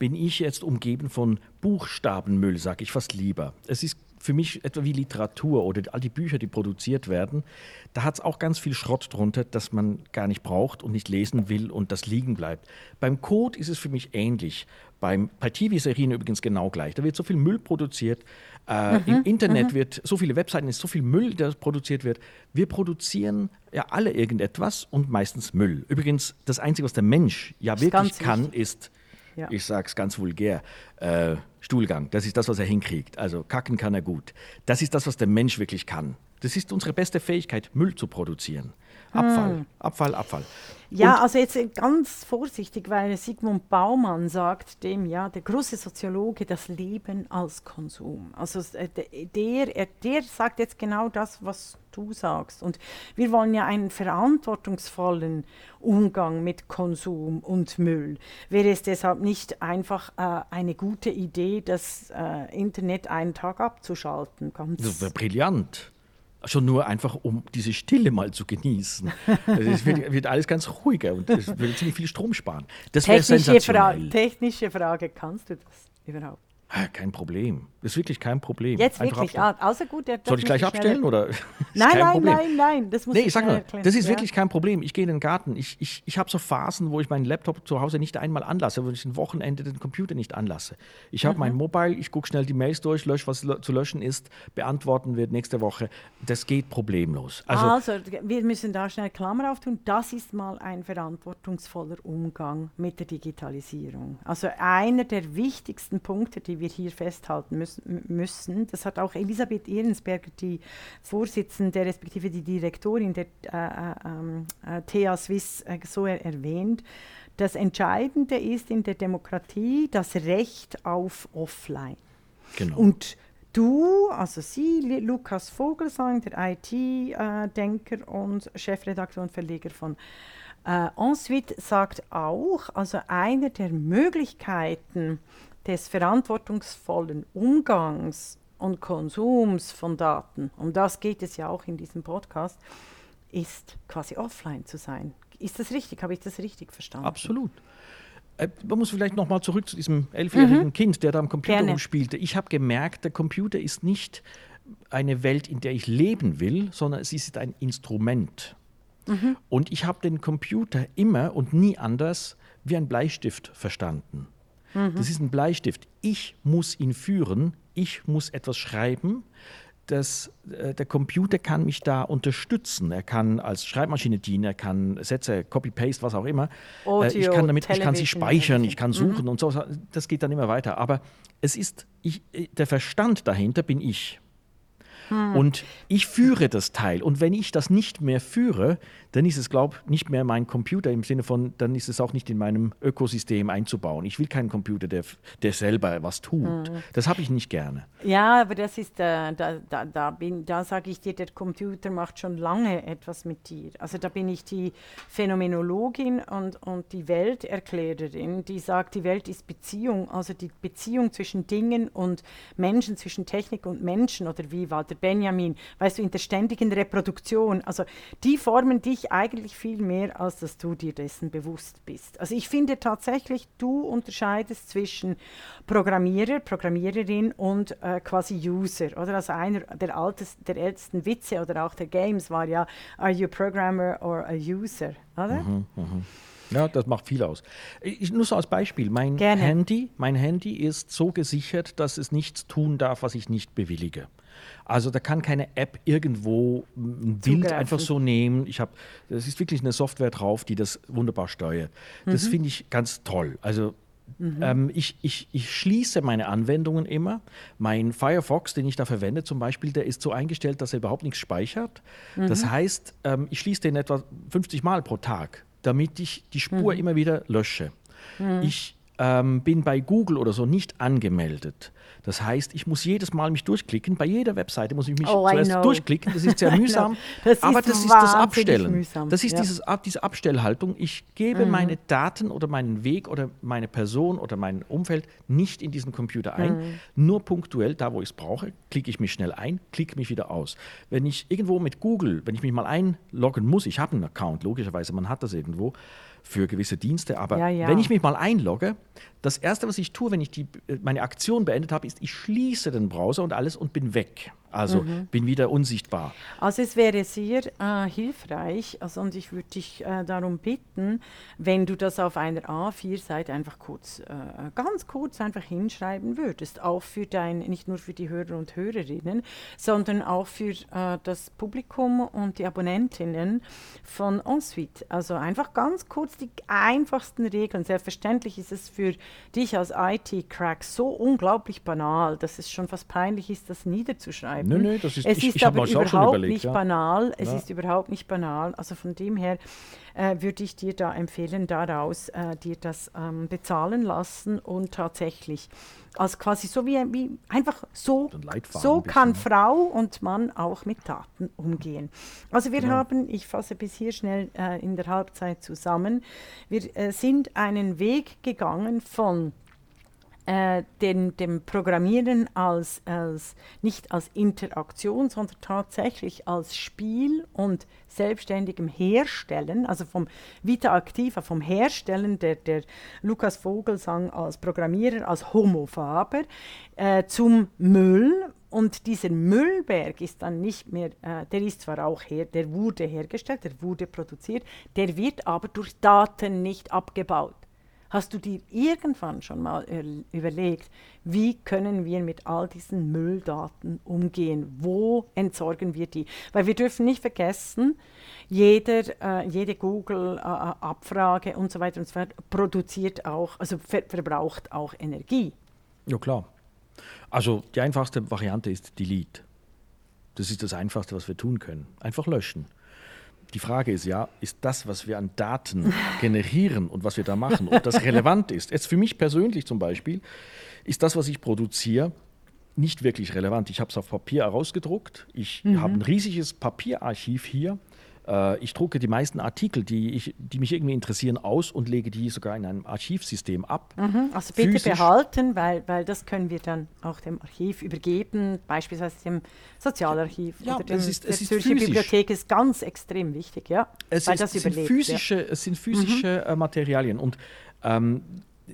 bin ich jetzt umgeben von Buchstabenmüll, sage ich fast lieber. Es ist für mich etwa wie Literatur oder all die Bücher, die produziert werden. Da hat es auch ganz viel Schrott drunter, das man gar nicht braucht und nicht lesen will und das liegen bleibt. Beim Code ist es für mich ähnlich. Beim, bei TV-Serien übrigens genau gleich. Da wird so viel Müll produziert. Äh, Im Internet wird so viele Webseiten, ist so viel Müll, der produziert wird. Wir produzieren ja alle irgendetwas und meistens Müll. Übrigens, das Einzige, was der Mensch ja wirklich kann, wichtig. ist, Ja. ich sage es ganz vulgär, äh, Stuhlgang. Das ist das, was er hinkriegt. Also kacken kann er gut. Das ist das, was der Mensch wirklich kann. Das ist unsere beste Fähigkeit, Müll zu produzieren. Abfall, Abfall, Abfall. Ja, Und- also jetzt ganz vorsichtig, weil Sigmund Baumann sagt dem, ja, der große Soziologe, das Leben als Konsum. Also äh, de- der, er- der sagt jetzt genau das, was du sagst. Und wir wollen ja einen verantwortungsvollen Umgang mit Konsum und Müll. Wäre es deshalb nicht einfach äh, eine gute Idee, das äh, Internet einen Tag abzuschalten? Ganz Das wäre brillant. Schon nur einfach, um diese Stille mal zu genießen. Also es wird, wird alles ganz ruhiger und es würde ziemlich viel Strom sparen. Das wäre technische, Fra technische Frage, kannst du das überhaupt? Ah, Kein Problem. Ist wirklich kein Problem. Jetzt Einfach wirklich, abstellen. außer gut, der Soll ich gleich abstellen oder? Nein, nein, nein, nein, das muss Nee, ich sag nur, erklären. das ist Ja. wirklich kein Problem. Ich gehe in den Garten. Ich, ich, ich habe so Phasen, wo ich meinen Laptop zu Hause nicht einmal anlasse, wo ich ein Wochenende den Computer nicht anlasse. Ich habe Mhm. mein Mobile, ich gucke schnell die Mails durch, lösche, was zu löschen ist, beantworten wird nächste Woche. Das geht problemlos. Also, Also, wir müssen da schnell Klammer auftun. Das ist mal ein verantwortungsvoller Umgang mit der Digitalisierung. Also einer der wichtigsten Punkte, die wir hier festhalten müssen, müssen das hat auch Elisabeth Ehrensberger, die Vorsitzende respektive die Direktorin der äh, äh, ähm, äh, TH Swiss, äh, so er erwähnt. Das Entscheidende ist in der Demokratie das Recht auf Offline. genau. Und du, also Sie, Lukas Vogelsang, der IT-Denker und Chefredakteur und Verleger von äh, Ensuite, sagt auch, also eine der Möglichkeiten des verantwortungsvollen Umgangs und Konsums von Daten, um das geht es ja auch in diesem Podcast, ist quasi offline zu sein. Ist das richtig? Habe ich das richtig verstanden? Absolut. Äh, Man muss vielleicht noch mal zurück zu diesem elfjährigen Kind, der da am Computer Mhm. Gerne. rumspielte. Ich habe gemerkt, der Computer ist nicht eine Welt, in der ich leben will, sondern es ist ein Instrument. Mhm. Und ich habe den Computer immer und nie anders wie ein Bleistift verstanden. Mhm. Das ist ein Bleistift. Ich muss ihn führen, ich muss etwas schreiben. Das, äh, der Computer kann mich da unterstützen. Er kann als Schreibmaschine dienen, er kann Sätze, Copy-Paste, was auch immer. Äh, ich Audio, kann damit, ich kann sie Television, speichern, ich kann suchen und so. Das geht dann immer weiter. Aber es ist, ich, äh, der Verstand dahinter bin ich. Und ich führe das Teil. Und wenn ich das nicht mehr führe, dann ist es, glaube ich, nicht mehr mein Computer im Sinne von, dann ist es auch nicht in meinem Ökosystem einzubauen. Ich will keinen Computer, der, der selber was tut. Das habe ich nicht gerne. Ja, aber das ist, äh, da, da, da, bin- da sage ich dir, der Computer macht schon lange etwas mit dir. Also da bin ich die Phänomenologin und, und die Welterklärerin, die sagt, die Welt ist Beziehung, also die Beziehung zwischen Dingen und Menschen, zwischen Technik und Menschen oder wie Walter Benjamin, weißt du, in der ständigen Reproduktion. Also die formen dich eigentlich viel mehr, als dass du dir dessen bewusst bist. Also ich finde tatsächlich, du unterscheidest zwischen Programmierer, Programmiererin und äh, quasi User. Oder also einer der, altes, der ältesten Witze oder auch der Games war ja, are you a programmer or a user? Oder? Ja, das macht viel aus. Ich, nur so als Beispiel, mein Gerne. Handy, mein Handy ist so gesichert, dass es nichts tun darf, was ich nicht bewillige. Also da kann keine App irgendwo ein Bild einfach so nehmen. Ich habe, das ist wirklich eine Software drauf, die das wunderbar steuert. Das Mhm. finde ich ganz toll. Also ähm, ich, ich, ich schließe meine Anwendungen immer. Mein Firefox, den ich da verwende zum Beispiel, der ist so eingestellt, dass er überhaupt nichts speichert. Das heißt, ähm, ich schließe den etwa 50 Mal pro Tag, damit ich die Spur immer wieder lösche. Ich ähm, bin bei Google oder so nicht angemeldet. Das heißt, ich muss jedes Mal mich durchklicken. Bei jeder Webseite muss ich mich Oh, zuerst durchklicken. Das ist sehr mühsam. Das aber ist das ist das Abstellen. mühsam, Das ist ja. Mhm. dieses, diese Abstellhaltung. Ich gebe meine Daten oder meinen Weg oder meine Person oder mein Umfeld nicht in diesen Computer ein. Mhm. Nur punktuell, da wo ich es brauche, klicke ich mich schnell ein, klicke mich wieder aus. Wenn ich irgendwo mit Google, wenn ich mich mal einloggen muss, ich habe einen Account, logischerweise, man hat das irgendwo für gewisse Dienste, aber Ja, ja. wenn ich mich mal einlogge, das erste, was ich tue, wenn ich die, äh, meine Aktion beendet habe, ist, ich schließe den Browser und alles und bin weg. Also Mhm. bin wieder unsichtbar. Also es wäre sehr äh, hilfreich, also und ich würde dich äh, darum bitten, wenn du das auf einer A4-Seite einfach kurz, äh, ganz kurz einfach hinschreiben würdest, auch für dein, nicht nur für die Hörer und Hörerinnen, sondern auch für äh, das Publikum und die Abonnentinnen von Ensuite. Also einfach ganz kurz die einfachsten Regeln. Selbstverständlich ist es für dich als IT-Crack so unglaublich banal, dass es schon fast peinlich ist, das niederzuschreiben. Nö, nö, das ist- es ich- ist ich aber auch überhaupt überlegt, nicht ja. banal. Es Ja. ist überhaupt nicht banal. Also von dem her äh, würde ich dir da empfehlen, daraus äh, dir das ähm, bezahlen lassen und tatsächlich als quasi so wie, wie einfach so, So ein so ein bisschen, kann ne? Frau und Mann auch mit Daten umgehen. Also wir Genau. haben, ich fasse bis hier schnell äh, in der Halbzeit zusammen, wir äh, sind einen Weg gegangen von äh, den, dem Programmieren als, als nicht als Interaktion, sondern tatsächlich als Spiel und selbstständigem Herstellen, also vom Vita Activa, vom Herstellen, der, der Lukas Vogelsang als Programmierer, als Homo Faber, äh, zum Müll. Und dieser Müllberg ist dann nicht mehr, äh, der ist zwar auch her, der wurde hergestellt, der wurde produziert, der wird aber durch Daten nicht abgebaut. Hast du dir irgendwann schon mal ür- überlegt, wie können wir mit all diesen Mülldaten umgehen? Wo entsorgen wir die? Weil wir dürfen nicht vergessen, jeder, äh, jede Google-Abfrage und so weiter und so fort produziert auch, also ver verbraucht auch Energie. Ja, klar. Also die einfachste Variante ist Delete. Das ist das Einfachste, was wir tun können. Einfach löschen. Die Frage ist ja, ist das, was wir an Daten generieren und was wir da machen, ob das relevant ist? Jetzt für mich persönlich zum Beispiel ist das, was ich produziere, nicht wirklich relevant. Ich habe es auf Papier herausgedruckt. Ich habe ein riesiges Papierarchiv hier. Äh, Ich drucke die meisten Artikel, die, ich, die mich irgendwie interessieren, aus und lege die sogar in einem Archivsystem ab. Also bitte Physisch. behalten, weil, weil das können wir dann auch dem Archiv übergeben, beispielsweise dem Sozialarchiv Ja, oder dem, es ist- der es ist Zürcher physisch. Bibliothek ist ganz extrem wichtig, ja, Es, weil ist, das es, sind überlebt. ja. Mhm. physische, es sind physische äh, Materialien und ähm,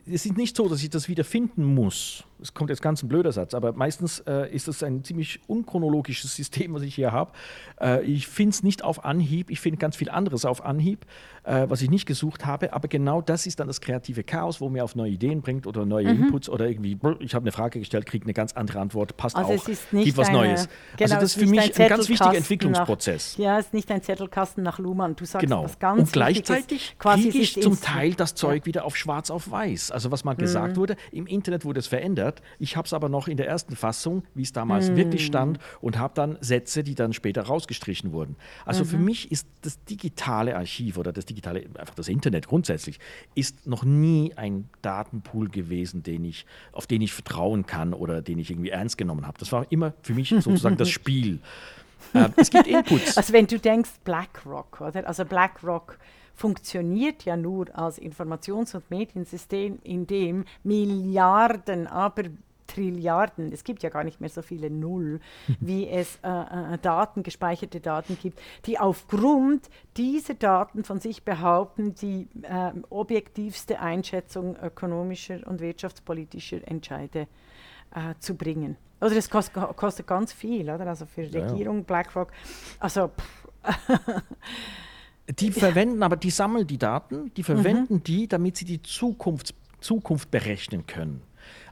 es ist nicht so, dass ich das wieder finden muss. Es kommt jetzt ganz ein blöder Satz, aber meistens äh, ist es ein ziemlich unchronologisches System, was ich hier habe. Äh, ich finde es nicht auf Anhieb, ich finde ganz viel anderes auf Anhieb, äh, was ich nicht gesucht habe, aber genau das ist dann das kreative Chaos, wo mir auf neue Ideen bringt oder neue Mhm. Inputs oder irgendwie, ich habe eine Frage gestellt, kriege eine ganz andere Antwort, passt Also auch, es ist nicht gibt was eine- Neues. genau, also das ist für mich ein ein ganz wichtiger Entwicklungsprozess. Nach, ja, es ist nicht ein Zettelkasten nach Luhmann. Du sagst Genau. was ganz und gleichzeitig kriege ich zum Teil das Zeug wieder auf schwarz auf weiß. Also was mal Mhm. gesagt wurde, im Internet wurde es verändert. Ich habe es aber noch in der ersten Fassung, wie es damals Mhm. wirklich stand, und habe dann Sätze, die dann später rausgestrichen wurden. Also Mhm. für mich ist das digitale Archiv oder das digitale, einfach das Internet grundsätzlich, ist noch nie ein Datenpool gewesen, den ich, auf den ich vertrauen kann oder den ich irgendwie ernst genommen habe. Das war immer für mich sozusagen das Spiel. Äh, es gibt Inputs. Also wenn du denkst BlackRock, oder? Also BlackRock funktioniert ja nur als Informations- und Mediensystem, in dem Milliarden, aber Trilliarden, es gibt ja gar nicht mehr so viele Null, wie es äh, äh, Daten, gespeicherte Daten gibt, die aufgrund dieser Daten von sich behaupten, die äh, objektivste Einschätzung ökonomischer und wirtschaftspolitischer Entscheide äh, zu bringen. Oder das kost, kostet ganz viel, oder? Also für. Regierung, BlackRock. Also, pff, Die verwenden aber, die sammeln die Daten, die verwenden mhm. die, damit sie die Zukunft, Zukunft berechnen können.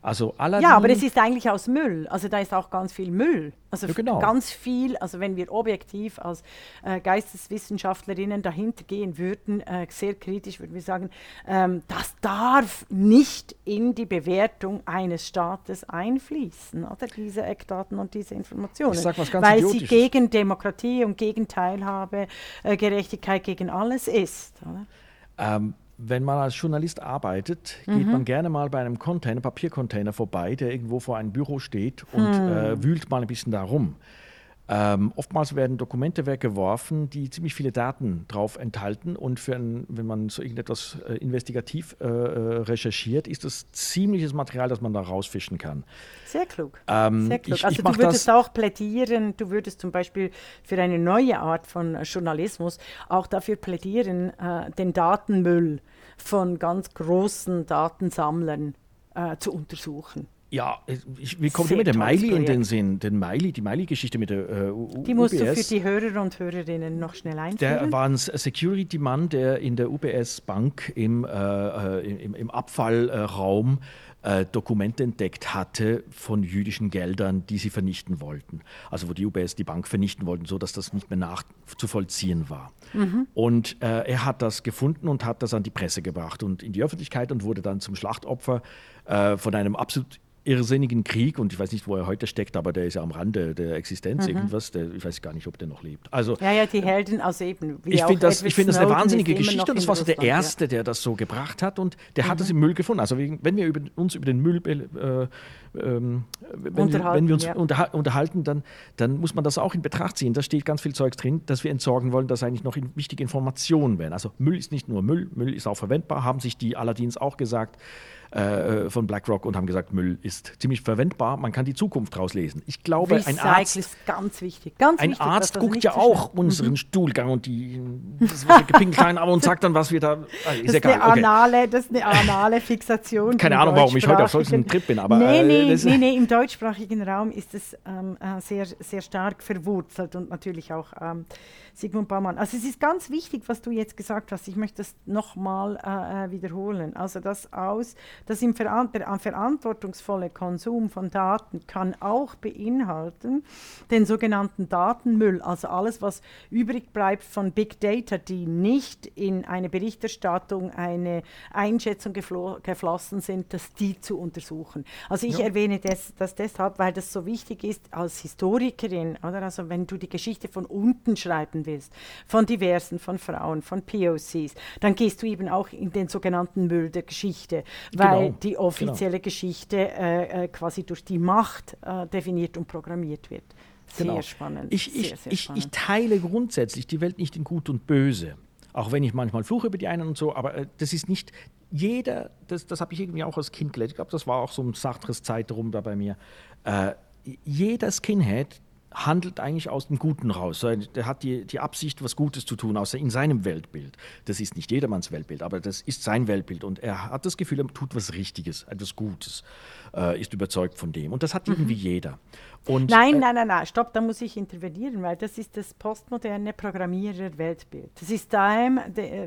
Also Aladdin, ja, aber es ist eigentlich aus Müll. Also da ist auch ganz viel Müll. Also ja, genau. ganz viel, also wenn wir objektiv als äh, Geisteswissenschaftlerinnen dahinter gehen würden, äh, sehr kritisch würden wir sagen, ähm, das darf nicht in die Bewertung eines Staates einfließen, oder diese Eckdaten und diese Informationen. Ich sag was ganz weil sie gegen Demokratie und gegen Teilhabe, äh, Gerechtigkeit, gegen alles ist. Ähm, wenn man als Journalist arbeitet, mhm. geht man gerne mal bei einem Container, Papiercontainer vorbei, der irgendwo vor einem Büro steht und mhm. äh, wühlt mal ein bisschen da rum. Ähm, oftmals werden Dokumente weggeworfen, die ziemlich viele Daten drauf enthalten und für ein, wenn man so irgendetwas äh, investigativ äh, äh recherchiert, ist das ziemliches Material, das man da rausfischen kann. Sehr klug. Ähm, Sehr klug. Ich, also ich du würdest auch plädieren, du würdest zum Beispiel für eine neue Art von Journalismus auch dafür plädieren, äh, den Datenmüll von ganz großen Datensammlern äh, zu untersuchen. Ja, ich, wie kommt immer der Miley in den Sinn? Den Miley, die Miley-Geschichte mit der äh, U Die musst UBS. du für die Hörer und Hörerinnen noch schnell einführen. Der war ein Security-Mann, der in der UBS-Bank im, äh, äh, im, im, Abfallraum äh, Dokumente entdeckt hatte von jüdischen Geldern, die sie vernichten wollten. Also wo die UBS die Bank vernichten wollten, sodass das nicht mehr nachzuvollziehen war. Mhm. Und äh, er hat das gefunden und hat das an die Presse gebracht und in die Öffentlichkeit und wurde dann zum Schlachtopfer äh, von einem absolut irrsinnigen Krieg und ich weiß nicht, wo er heute steckt, aber der ist ja am Rande der Existenz, mhm. irgendwas. Der, ich weiß gar nicht, ob der noch lebt. Also, ja, ja, die Helden aus eben. ich finde das, find das eine wahnsinnige Geschichte und das war so der Erste, der das so gebracht hat und der mhm. hat es im Müll gefunden. Also wenn wir über, uns über den Müll äh, ähm, wenn, wenn, wir uns ja. unterha unterhalten, dann, dann muss man das auch in Betracht ziehen. Da steht ganz viel Zeugs drin, das wir entsorgen wollen, das eigentlich noch in wichtige Informationen wären. Also Müll ist nicht nur Müll, Müll ist auch verwendbar, haben sich die Aladdins auch gesagt. Äh, von BlackRock und haben gesagt, Müll ist ziemlich verwendbar, man kann die Zukunft daraus lesen. Ich glaube, Recycle ein Arzt, ist ganz wichtig. Ganz ein wichtig, Arzt guckt ja auch unseren mhm. Stuhlgang und die das gepinkelt aber und sagt dann, was wir da. Äh, ist das, egal. Ist eine anale, okay. das ist eine anale Fixation. Keine Ahnung, warum ich heute auf solchen Trip bin, aber. Nee, nee, äh, nee, nee, im deutschsprachigen Raum ist es ähm, äh, sehr, sehr stark verwurzelt und natürlich auch. Ähm, Sigmund Baumann. Also es ist ganz wichtig, was du jetzt gesagt hast. Ich möchte das nochmal äh, äh, wiederholen. Also das aus, das im Veran der verantwortungsvolle Konsum von Daten kann auch beinhalten den sogenannten Datenmüll, also alles, was übrig bleibt von Big Data, die nicht in eine Berichterstattung, eine Einschätzung geflossen sind, dass die zu untersuchen. Also ich ja. erwähne das, das deshalb, weil das so wichtig ist als Historikerin, oder? Also wenn du die Geschichte von unten schreiben willst, von diversen, von Frauen, von POCs, dann gehst du eben auch in den sogenannten Müll der Geschichte, weil genau, die offizielle genau. Geschichte äh, äh, quasi durch die Macht äh, definiert und programmiert wird. Sehr genau. spannend. Ich, sehr, ich, sehr ich, spannend. ich teile grundsätzlich die Welt nicht in Gut und Böse. Auch wenn ich manchmal fluche über die einen und so, aber äh, das ist nicht jeder, das, das habe ich irgendwie auch als Kind gelernt. Ich glaube, das war auch so ein Sartres Zeit rum da bei mir. Äh, jeder Skinhead, handelt eigentlich aus dem Guten raus. Der hat die, die Absicht, was Gutes zu tun, außer in seinem Weltbild. Das ist nicht jedermanns Weltbild, aber das ist sein Weltbild. Und er hat das Gefühl, er tut was Richtiges, etwas Gutes, äh, ist überzeugt von dem. Und das hat mhm. irgendwie jeder. Und, nein, äh, nein, nein, nein, stopp, da muss ich intervenieren, weil das ist das postmoderne Programmierer-Weltbild. Das ist da,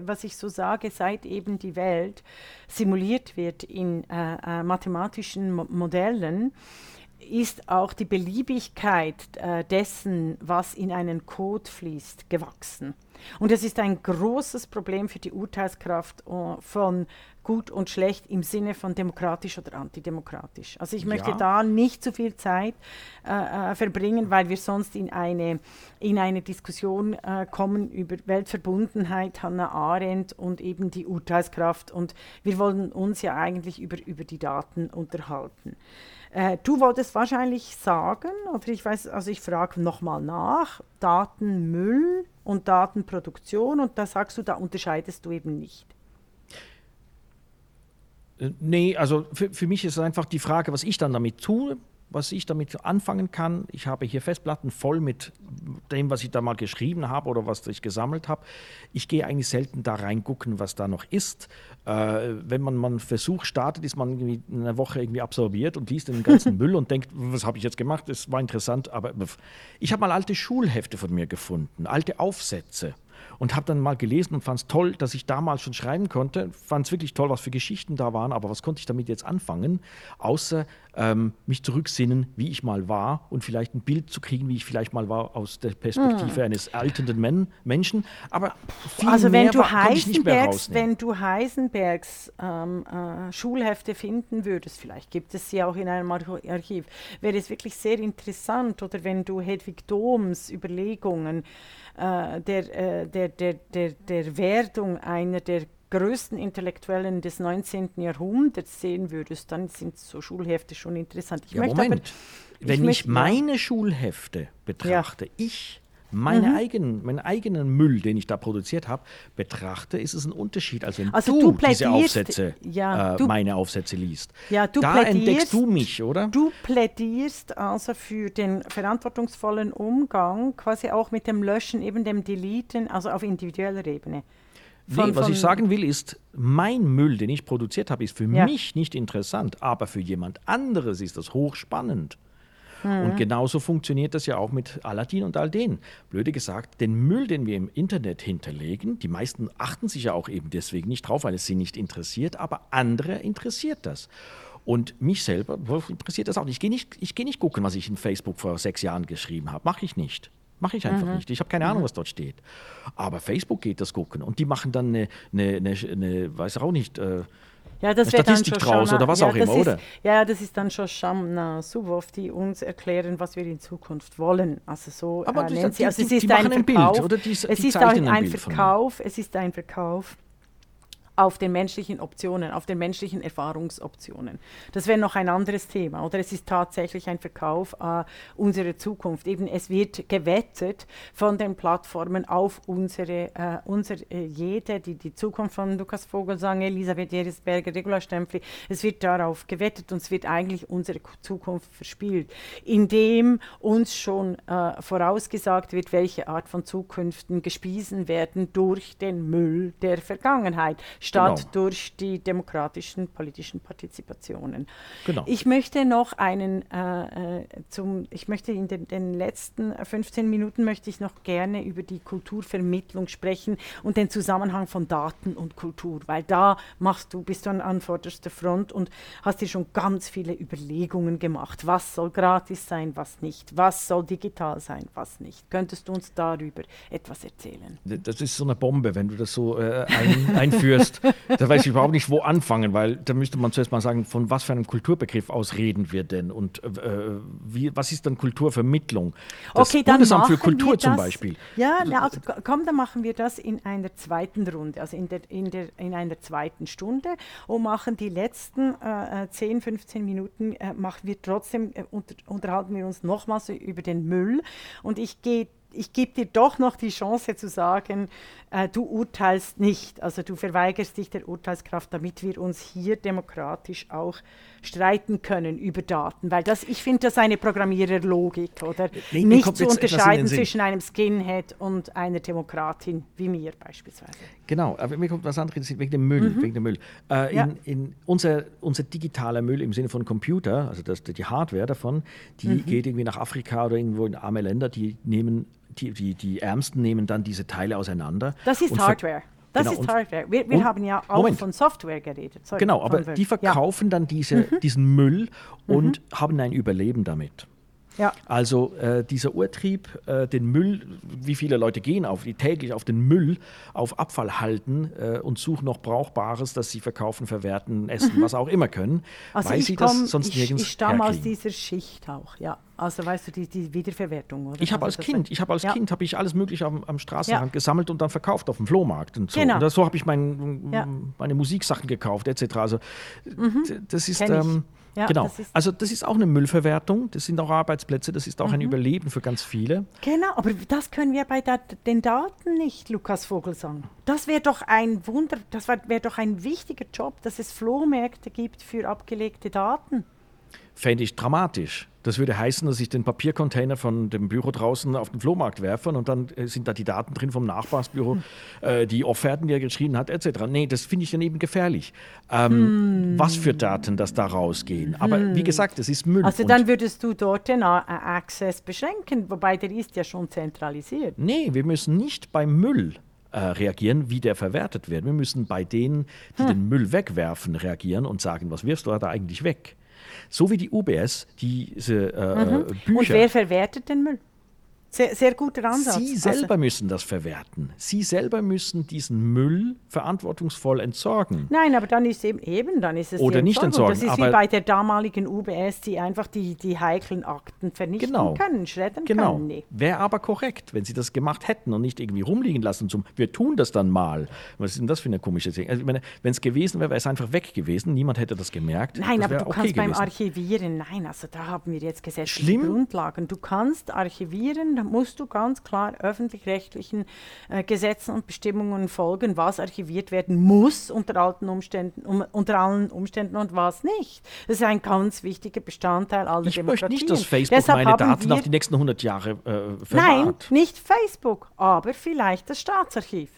was ich so sage, seit eben die Welt simuliert wird in äh, äh mathematischen Mo Modellen ist auch die Beliebigkeit äh, dessen, was in einen Code fließt, gewachsen. Und das ist ein großes Problem für die Urteilskraft uh, von gut und schlecht im Sinne von demokratisch oder antidemokratisch. Also ich möchte ja. da nicht zu viel Zeit äh, äh, verbringen, weil wir sonst in eine, in eine Diskussion äh, kommen über Weltverbundenheit, Hannah Arendt und eben die Urteilskraft. Und wir wollen uns ja eigentlich über, über die Daten unterhalten. Äh, du wolltest wahrscheinlich sagen, oder ich weiß, also ich frage nochmal nach, Datenmüll und Datenproduktion und da sagst du, da unterscheidest du eben nicht. Nee, also für, für mich ist es einfach die Frage, was ich dann damit tue was ich damit anfangen kann. Ich habe hier Festplatten voll mit dem, was ich da mal geschrieben habe oder was ich gesammelt habe. Ich gehe eigentlich selten da reingucken, was da noch ist. Äh, wenn man mal einen Versuch startet, ist man eine Woche irgendwie absorbiert und liest den ganzen Müll und denkt, was habe ich jetzt gemacht? Das war interessant, aber ich habe mal alte Schulhefte von mir gefunden, alte Aufsätze und habe dann mal gelesen und fand es toll, dass ich damals schon schreiben konnte. Fand es wirklich toll, was für Geschichten da waren, aber was konnte ich damit jetzt anfangen, außer ähm, mich zurücksinnen, wie ich mal war und vielleicht ein Bild zu kriegen, wie ich vielleicht mal war aus der Perspektive mhm. eines alternden Men Menschen. Aber viel also wenn mehr du war, ich nicht mehr Heisenbergs, wenn du Heisenbergs ähm, äh, Schulhefte finden würdest, vielleicht gibt es sie auch in einem Archiv, wäre es wirklich sehr interessant. Oder wenn du Hedwig Doms Überlegungen äh, der, äh, der, der, der, der Werdung einer der größten Intellektuellen des 19. Jahrhunderts sehen würdest, dann sind so Schulhefte schon interessant. Ich ja, Moment. Aber, ich Wenn möchte, ich meine ja. Schulhefte betrachte, ja. ich meine mhm. eigenen, meinen eigenen Müll, den ich da produziert habe, betrachte, ist es ein Unterschied, als wenn also du, du diese Aufsätze, ja, äh, du, meine Aufsätze liest. Ja, du da entdeckst du mich, oder? Du plädierst also für den verantwortungsvollen Umgang, quasi auch mit dem Löschen, eben dem Deleten, also auf individueller Ebene. Von, nee, was ich sagen will, ist, mein Müll, den ich produziert habe, ist für ja. mich nicht interessant, aber für jemand anderes ist das hochspannend. Mhm. Und genauso funktioniert das ja auch mit Aladdin und all denen. Blöde gesagt, den Müll, den wir im Internet hinterlegen, die meisten achten sich ja auch eben deswegen nicht drauf, weil es sie nicht interessiert, aber andere interessiert das. Und mich selber interessiert das auch nicht. Ich gehe nicht, geh nicht gucken, was ich in Facebook vor sechs Jahren geschrieben habe. Mache ich nicht. Mache ich einfach mhm. nicht. Ich habe keine Ahnung, mhm. was dort steht. Aber Facebook geht das gucken. Und die machen dann eine, eine, eine, eine weiß auch nicht, äh, ja, das Statistik dann draus oder was ja, auch immer, ist, oder? Ja, das ist dann schon Shamna Suwov, die uns erklären, was wir in Zukunft wollen. Also so Aber äh, nennt sie. Also die, es ist ein, ein Verkauf. Bild, oder? Die, es ist ein, ein Verkauf. Es ist ein Verkauf auf den menschlichen Optionen, auf den menschlichen Erfahrungsoptionen. Das wäre noch ein anderes Thema. Oder es ist tatsächlich ein Verkauf äh, unserer Zukunft. Eben es wird gewettet von den Plattformen auf unsere, äh, unser, äh, jede, die, die Zukunft von Lukas Vogelsang, Elisabeth Jerisberger, Regula Stempfli, es wird darauf gewettet und es wird eigentlich unsere Zukunft verspielt, indem uns schon äh, vorausgesagt wird, welche Art von Zukünften gespiesen werden durch den Müll der Vergangenheit statt genau. durch die demokratischen politischen Partizipationen. Genau. Ich möchte noch einen äh, äh zum, ich möchte in den, den, letzten 15 Minuten möchte ich noch gerne über die Kulturvermittlung sprechen und den Zusammenhang von Daten und Kultur, weil da machst du, bist du an, an vorderster Front und hast dir schon ganz viele Überlegungen gemacht. Was soll gratis sein, was nicht? Was soll digital sein, was nicht? Könntest du uns darüber etwas erzählen? Das ist so eine Bombe, wenn du das so äh, ein, einführst da weiß ich überhaupt nicht, wo anfangen, weil da müsste man zuerst mal sagen, von was für einem Kulturbegriff aus reden wir denn und äh, wie, was ist dann Kulturvermittlung? Das okay, dann Bundesamt für Kultur zum Beispiel. Ja, na, also komm, dann machen wir das in einer zweiten Runde, also in, der, in, der, in einer zweiten Stunde und machen die letzten äh, 10, 15 Minuten, äh, machen wir trotzdem, äh, unter, unterhalten wir uns nochmals über den Müll und ich gehe ich gebe dir doch noch die Chance zu sagen, äh, du urteilst nicht, also du verweigerst dich der Urteilskraft, damit wir uns hier demokratisch auch streiten können über Daten, weil das, ich finde das eine Programmiererlogik, oder? Nee, nicht zu unterscheiden zwischen einem Skinhead und einer Demokratin wie mir beispielsweise. Genau, aber mir kommt was anderes wegen dem Müll. Mhm. Wegen dem Müll. Äh, ja. in, in unser, unser digitaler Müll im Sinne von Computer, also das, die Hardware davon, die mhm. geht irgendwie nach Afrika oder irgendwo in arme Länder, die nehmen die, die, die Ärmsten nehmen dann diese Teile auseinander. Das ist Hardware. Das genau, ist Hardware. Wir, wir haben ja auch Moment. von Software geredet. Sorry, genau, aber die verkaufen ja. dann diese, mhm. diesen Müll und mhm. haben ein Überleben damit. Ja. Also äh, dieser Urtrieb, äh, den Müll, wie viele Leute gehen auf, die täglich auf den Müll, auf Abfall halten äh, und suchen noch Brauchbares, das sie verkaufen, verwerten, essen, mhm. was auch immer können, also weil sie komm, das sonst ich, nirgends Ich stamme aus dieser Schicht auch, ja. Also weißt du, die, die Wiederverwertung, oder? Ich habe als Kind, ich habe als ja. Kind habe ich alles mögliche am, am Straßenrand ja. gesammelt und dann verkauft auf dem Flohmarkt und so. Genau. Und so habe ich mein, ja. meine Musiksachen gekauft, etc. Also mhm. das ist. Ähm, ja, genau. Das also das ist auch eine Müllverwertung, das sind auch Arbeitsplätze, das ist auch mhm. ein Überleben für ganz viele. Genau, aber das können wir bei da, den Daten nicht, Lukas Vogelsang. Das wäre doch ein Wunder, das wäre doch ein wichtiger Job, dass es Flohmärkte gibt für abgelegte Daten fände ich dramatisch. Das würde heißen, dass ich den Papiercontainer von dem Büro draußen auf den Flohmarkt werfe und dann äh, sind da die Daten drin vom Nachbarsbüro, hm. äh, die Offerten, die er geschrieben hat, etc. Nee, das finde ich dann eben gefährlich. Ähm, hm. Was für Daten das da rausgehen. Aber hm. wie gesagt, es ist Müll. Also dann würdest du dort den Access beschränken, wobei der ist ja schon zentralisiert. Nee, wir müssen nicht beim Müll äh, reagieren, wie der verwertet wird. Wir müssen bei denen, die hm. den Müll wegwerfen, reagieren und sagen, was wirfst du da eigentlich weg? So wie die UBS diese äh, mhm. Bücher. Und wer verwertet den Müll? Sehr, sehr guter Ansatz. Sie selber also, müssen das verwerten. Sie selber müssen diesen Müll verantwortungsvoll entsorgen. Nein, aber dann ist eben, eben dann ist es oder nicht entsorgen. Das ist wie bei der damaligen UBS, die einfach die, die heiklen Akten vernichten genau. können, schredden genau. können. Nee. Wäre aber korrekt, wenn sie das gemacht hätten und nicht irgendwie rumliegen lassen zum, wir tun das dann mal. Was ist denn das für eine komische Sache? Also, wenn es gewesen wäre, wäre es einfach weg gewesen. Niemand hätte das gemerkt. Nein, das aber du okay kannst gewesen. beim Archivieren, nein, also da haben wir jetzt gesetzliche Schlimm. Grundlagen. Du kannst archivieren, da musst du ganz klar öffentlich-rechtlichen äh, Gesetzen und Bestimmungen folgen, was archiviert werden muss unter, alten Umständen, um, unter allen Umständen und was nicht. Das ist ein ganz wichtiger Bestandteil aller ich Demokratien. Ich möchte nicht, dass Facebook Deshalb meine Daten auf die nächsten 100 Jahre äh, verwahrt. Nein, nicht Facebook, aber vielleicht das Staatsarchiv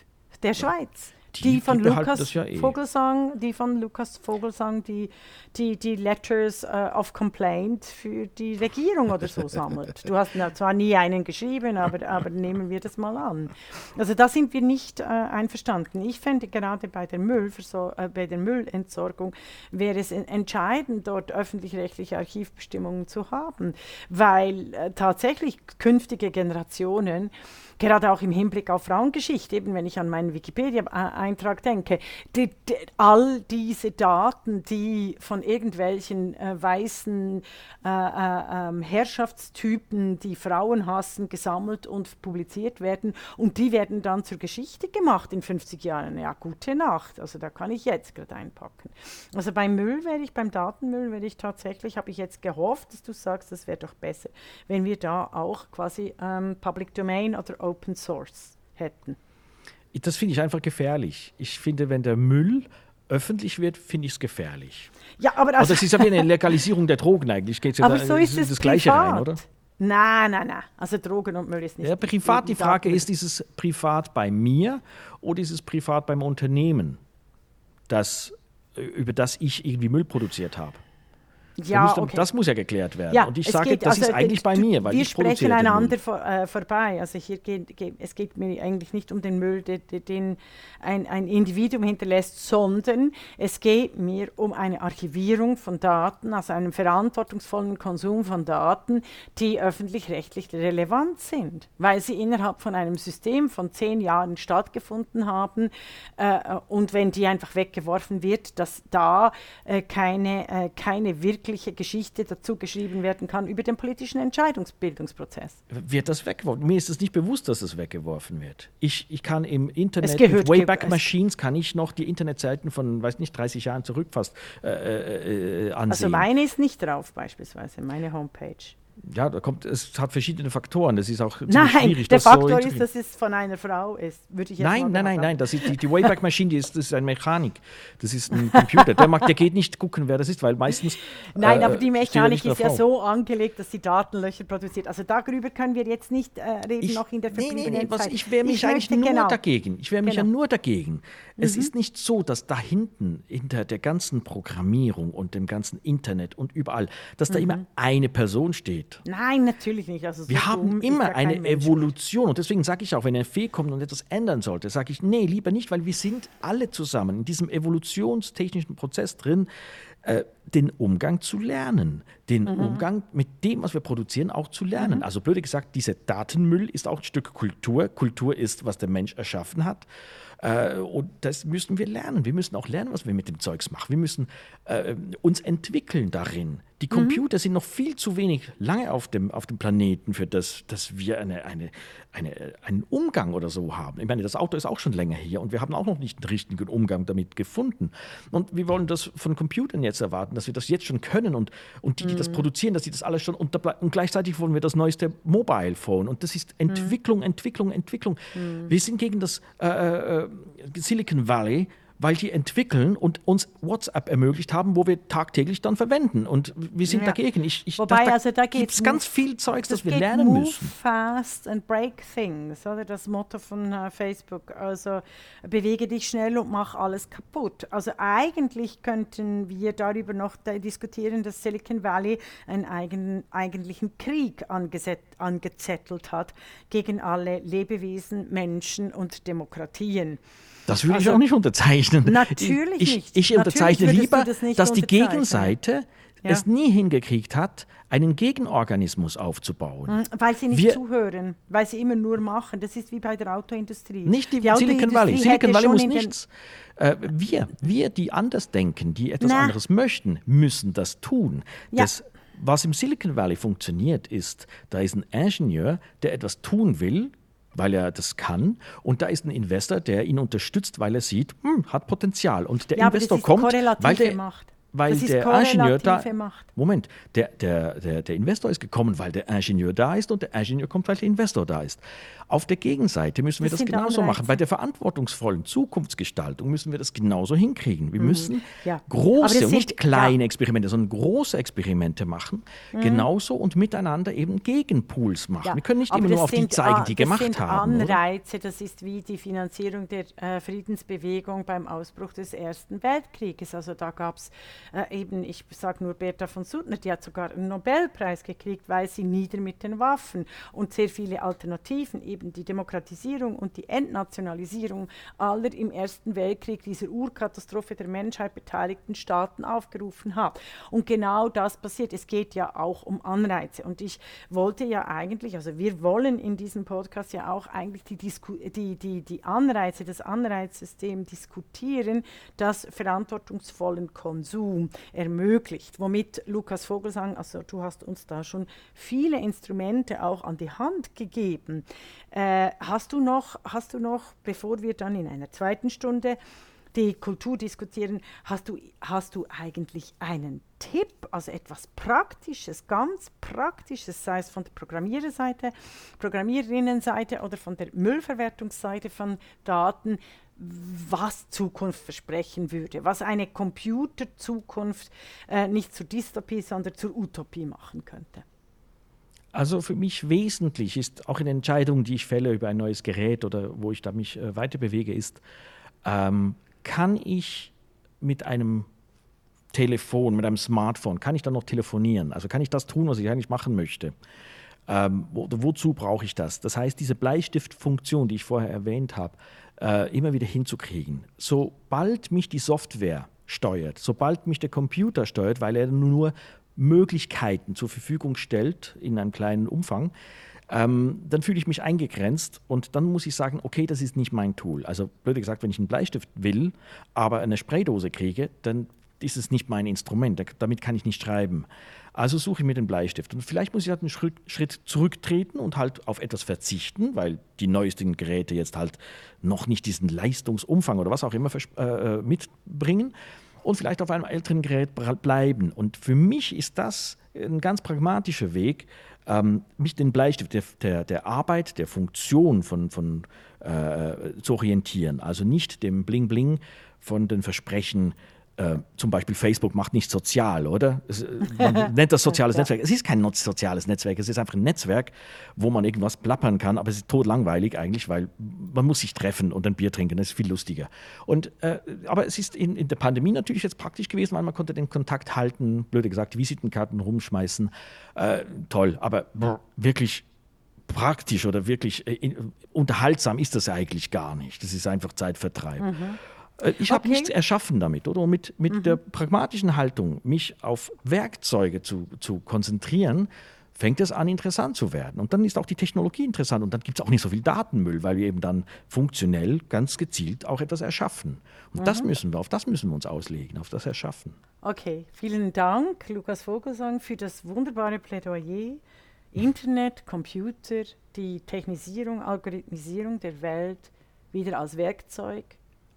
der Schweiz. Die, von Lukas ja eh. Vogelsang, die von Lukas Vogelsang, die die, die Letters uh, of Complaint für die Regierung oder so sammelt. Du hast zwar nie einen geschrieben, aber, aber nehmen wir das mal an. Also da sind wir nicht äh, einverstanden. Ich fände gerade bei der, Müllverso äh, bei der Müllentsorgung wäre es entscheidend, dort öffentlich-rechtliche Archivbestimmungen zu haben, weil äh, tatsächlich künftige Generationen gerade auch im Hinblick auf Frauengeschichte, eben wenn ich an meinen Wikipedia-Eintrag denke, die, die, all diese Daten, die von irgendwelchen äh, weißen äh, äh, ähm, Herrschaftstypen, die Frauen hassen, gesammelt und publiziert werden und die werden dann zur Geschichte gemacht in 50 Jahren. Ja, gute Nacht. Also da kann ich jetzt gerade einpacken. Also beim Müll wäre ich, beim Datenmüll wäre ich tatsächlich, habe ich jetzt gehofft, dass du sagst, das wäre doch besser, wenn wir da auch quasi ähm, Public Domain oder Open Source hätten. Das finde ich einfach gefährlich. Ich finde, wenn der Müll öffentlich wird, finde ich es gefährlich. Ja, aber also, das ist ja wie eine Legalisierung der Drogen eigentlich. Geht's ja aber da, so ist es das Gleiche privat. rein, oder? Nein, nein, nein. Also Drogen und Müll ist nicht. Ja, privat, die Frage ist, ist es privat bei mir oder ist es privat beim Unternehmen, das, über das ich irgendwie Müll produziert habe? Ja, müsste, okay. Das muss ja geklärt werden. Ja, und ich sage, geht, das also, ist eigentlich bei mir, weil wir ich sprechen einander vor, äh, vorbei. Also hier geht, geht, es geht mir eigentlich nicht um den Müll, den, den ein, ein Individuum hinterlässt, sondern es geht mir um eine Archivierung von Daten, also einen verantwortungsvollen Konsum von Daten, die öffentlich-rechtlich relevant sind, weil sie innerhalb von einem System von zehn Jahren stattgefunden haben. Äh, und wenn die einfach weggeworfen wird, dass da äh, keine, äh, keine wirklich wirkliche Geschichte dazu geschrieben werden kann über den politischen Entscheidungsbildungsprozess. Wird das weggeworfen? Mir ist es nicht bewusst, dass es weggeworfen wird. Ich, ich kann im Internet mit Wayback Machines kann ich noch die Internetseiten von, weiß nicht, 30 Jahren zurück fast äh, äh, äh ansehen. Also meine ist nicht drauf beispielsweise, meine Homepage ja, da kommt, es hat verschiedene Faktoren. Das ist auch nein, schwierig. Der Faktor so ist, dass es von einer Frau ist, würde ich jetzt Nein, nein, nein, nein, Das ist die, die Wayback Machine, die ist, das ist eine Mechanik. Das ist ein Computer. Der, mag, der geht nicht gucken, wer das ist, weil meistens. Nein, äh, aber die Mechanik ist ja so angelegt, dass sie Datenlöcher produziert. Also darüber können wir jetzt nicht äh, reden, ich, noch in der nee, nee, nee, was, Ich wehre mich ich eigentlich nur genau. dagegen. Ich wehre mich genau. ja nur dagegen. Mhm. Es ist nicht so, dass da hinten, hinter der ganzen Programmierung und dem ganzen Internet und überall, dass da mhm. immer eine Person steht. Nein, natürlich nicht. Also so wir haben immer eine Evolution. Und deswegen sage ich auch, wenn ein Fee kommt und etwas ändern sollte, sage ich, nee, lieber nicht, weil wir sind alle zusammen in diesem evolutionstechnischen Prozess drin, äh, den Umgang zu lernen, den mhm. Umgang mit dem, was wir produzieren, auch zu lernen. Mhm. Also blöde gesagt, dieser Datenmüll ist auch ein Stück Kultur. Kultur ist, was der Mensch erschaffen hat. Äh, und das müssen wir lernen. Wir müssen auch lernen, was wir mit dem Zeugs machen. Wir müssen äh, uns entwickeln darin. Die mhm. Computer mhm. sind noch viel zu wenig lange auf dem, auf dem Planeten, für das, dass wir eine, eine, eine, einen Umgang oder so haben. Ich meine, das Auto ist auch schon länger hier und wir haben auch noch nicht einen richtigen Umgang damit gefunden. Und wir wollen das von Computern jetzt erwarten, dass wir das jetzt schon können und, und die, die mhm. das produzieren, dass sie das alles schon und, und gleichzeitig wollen wir das neueste Mobile Phone. Und das ist Entwicklung, mhm. Entwicklung, Entwicklung. Mhm. Wir sind gegen das äh, äh, Silicon Valley weil die entwickeln und uns WhatsApp ermöglicht haben, wo wir tagtäglich dann verwenden. Und wir sind ja. dagegen. Ich, ich, Wobei, da, also da gibt es ganz viel Zeugs, das, das wir lernen move müssen. fast and break things, oder das Motto von uh, Facebook. Also bewege dich schnell und mach alles kaputt. Also eigentlich könnten wir darüber noch diskutieren, dass Silicon Valley einen eigen, eigentlichen Krieg angezettelt hat gegen alle Lebewesen, Menschen und Demokratien. Das würde also, ich auch nicht unterzeichnen. Natürlich ich, nicht. Ich unterzeichne natürlich lieber, das dass die Gegenseite ja. es nie hingekriegt hat, einen Gegenorganismus aufzubauen. Hm, weil sie nicht Wir, zuhören, weil sie immer nur machen. Das ist wie bei der Autoindustrie. Nicht die, die Silicon Valley. Silicon Valley muss nichts. Äh, wir, wir, die anders denken, die etwas Na. anderes möchten, müssen das tun. Ja. Das, was im Silicon Valley funktioniert, ist, da ist ein Ingenieur, der etwas tun will, weil er das kann. Und da ist ein Investor, der ihn unterstützt, weil er sieht, hm, hat Potenzial. Und der ja, Investor kommt, weil der, Macht weil der Ingenieur da Macht. Moment, der, der, der, der Investor ist gekommen, weil der Ingenieur da ist und der Ingenieur kommt, weil der Investor da ist. Auf der Gegenseite müssen wir das, das genauso machen. Bei der verantwortungsvollen Zukunftsgestaltung müssen wir das genauso hinkriegen. Wir mhm. müssen ja. große, sind, nicht kleine ja. Experimente, sondern große Experimente machen, mhm. genauso und miteinander eben Gegenpools machen. Ja. Wir können nicht Aber immer nur auf die zeigen, die gemacht sind haben. Anreize, oder? das ist wie die Finanzierung der äh, Friedensbewegung beim Ausbruch des Ersten Weltkrieges. Also da gab es äh, eben, ich sage nur Bertha von Suttner, die hat sogar einen Nobelpreis gekriegt, weil sie nieder mit den Waffen und sehr viele Alternativen, eben die Demokratisierung und die Entnationalisierung aller im Ersten Weltkrieg dieser Urkatastrophe der Menschheit beteiligten Staaten aufgerufen hat. Und genau das passiert. Es geht ja auch um Anreize. Und ich wollte ja eigentlich, also wir wollen in diesem Podcast ja auch eigentlich die, Disku die, die, die Anreize, das Anreizsystem diskutieren, das verantwortungsvollen Konsum ermöglicht, womit Lukas Vogelsang, also du hast uns da schon viele Instrumente auch an die Hand gegeben. Äh, hast, du noch, hast du noch, bevor wir dann in einer zweiten Stunde die Kultur diskutieren, hast du, hast du eigentlich einen Tipp, also etwas Praktisches, ganz Praktisches, sei es von der Programmiererseite, Programmiererinnenseite oder von der Müllverwertungsseite von Daten, was Zukunft versprechen würde, was eine Computerzukunft äh, nicht zur Dystopie, sondern zur Utopie machen könnte. Also für mich wesentlich ist auch in Entscheidungen, die ich fälle über ein neues Gerät oder wo ich da mich äh, weiter bewege, ist, ähm, kann ich mit einem Telefon, mit einem Smartphone, kann ich dann noch telefonieren? Also kann ich das tun, was ich eigentlich machen möchte? Ähm, wo, wozu brauche ich das? Das heißt, diese Bleistiftfunktion, die ich vorher erwähnt habe, äh, immer wieder hinzukriegen. Sobald mich die Software steuert, sobald mich der Computer steuert, weil er nur Möglichkeiten zur Verfügung stellt in einem kleinen Umfang, ähm, dann fühle ich mich eingegrenzt und dann muss ich sagen, okay, das ist nicht mein Tool. Also blöd gesagt, wenn ich einen Bleistift will, aber eine Spraydose kriege, dann ist es nicht mein Instrument. Damit kann ich nicht schreiben. Also suche ich mir den Bleistift. Und vielleicht muss ich halt einen Schritt, Schritt zurücktreten und halt auf etwas verzichten, weil die neuesten Geräte jetzt halt noch nicht diesen Leistungsumfang oder was auch immer äh, äh, mitbringen und vielleicht auf einem älteren Gerät bleiben. Und für mich ist das ein ganz pragmatischer Weg, ähm, mich den Bleistift der, der, der, Arbeit, der Funktion von, von äh, zu orientieren. Also nicht dem Bling-Bling von den Versprechen äh, zum Beispiel Facebook macht nicht sozial, oder? Es, äh, man nennt das soziales Netzwerk. Es ist kein soziales Netzwerk, es ist einfach ein Netzwerk, wo man irgendwas plappern kann, aber es ist totlangweilig eigentlich, weil man muss sich treffen und ein Bier trinken, das ist viel lustiger. Und, äh, aber es ist in, in, der Pandemie natürlich jetzt praktisch gewesen, weil man konnte den Kontakt halten, blöde gesagt, Visitenkarten rumschmeißen. Äh, toll, aber brr, wirklich praktisch oder wirklich äh, unterhaltsam ist das eigentlich gar nicht. Das ist einfach Zeitvertreib. Mhm. Äh, ich habe okay. nichts erschaffen damit, oder? mit, mit mhm. der pragmatischen Haltung, mich auf Werkzeuge zu, zu konzentrieren, fängt es an, interessant zu werden. Und dann ist auch die Technologie interessant und dann gibt es auch nicht so viel Datenmüll, weil wir eben dann funktionell ganz gezielt auch etwas erschaffen. Und mhm. das müssen wir, auf das müssen wir uns auslegen, auf das Erschaffen. Okay, vielen Dank, Lukas Vogelsang, für das wunderbare Plädoyer. Internet, Computer, die Technisierung, Algorithmisierung der Welt wieder als Werkzeug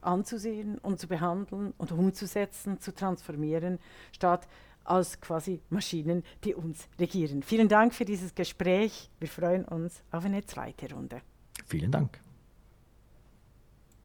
anzusehen und zu behandeln und umzusetzen, zu transformieren, statt als quasi Maschinen, die uns regieren. Vielen Dank für dieses Gespräch. Wir freuen uns auf eine zweite Runde. Vielen Dank.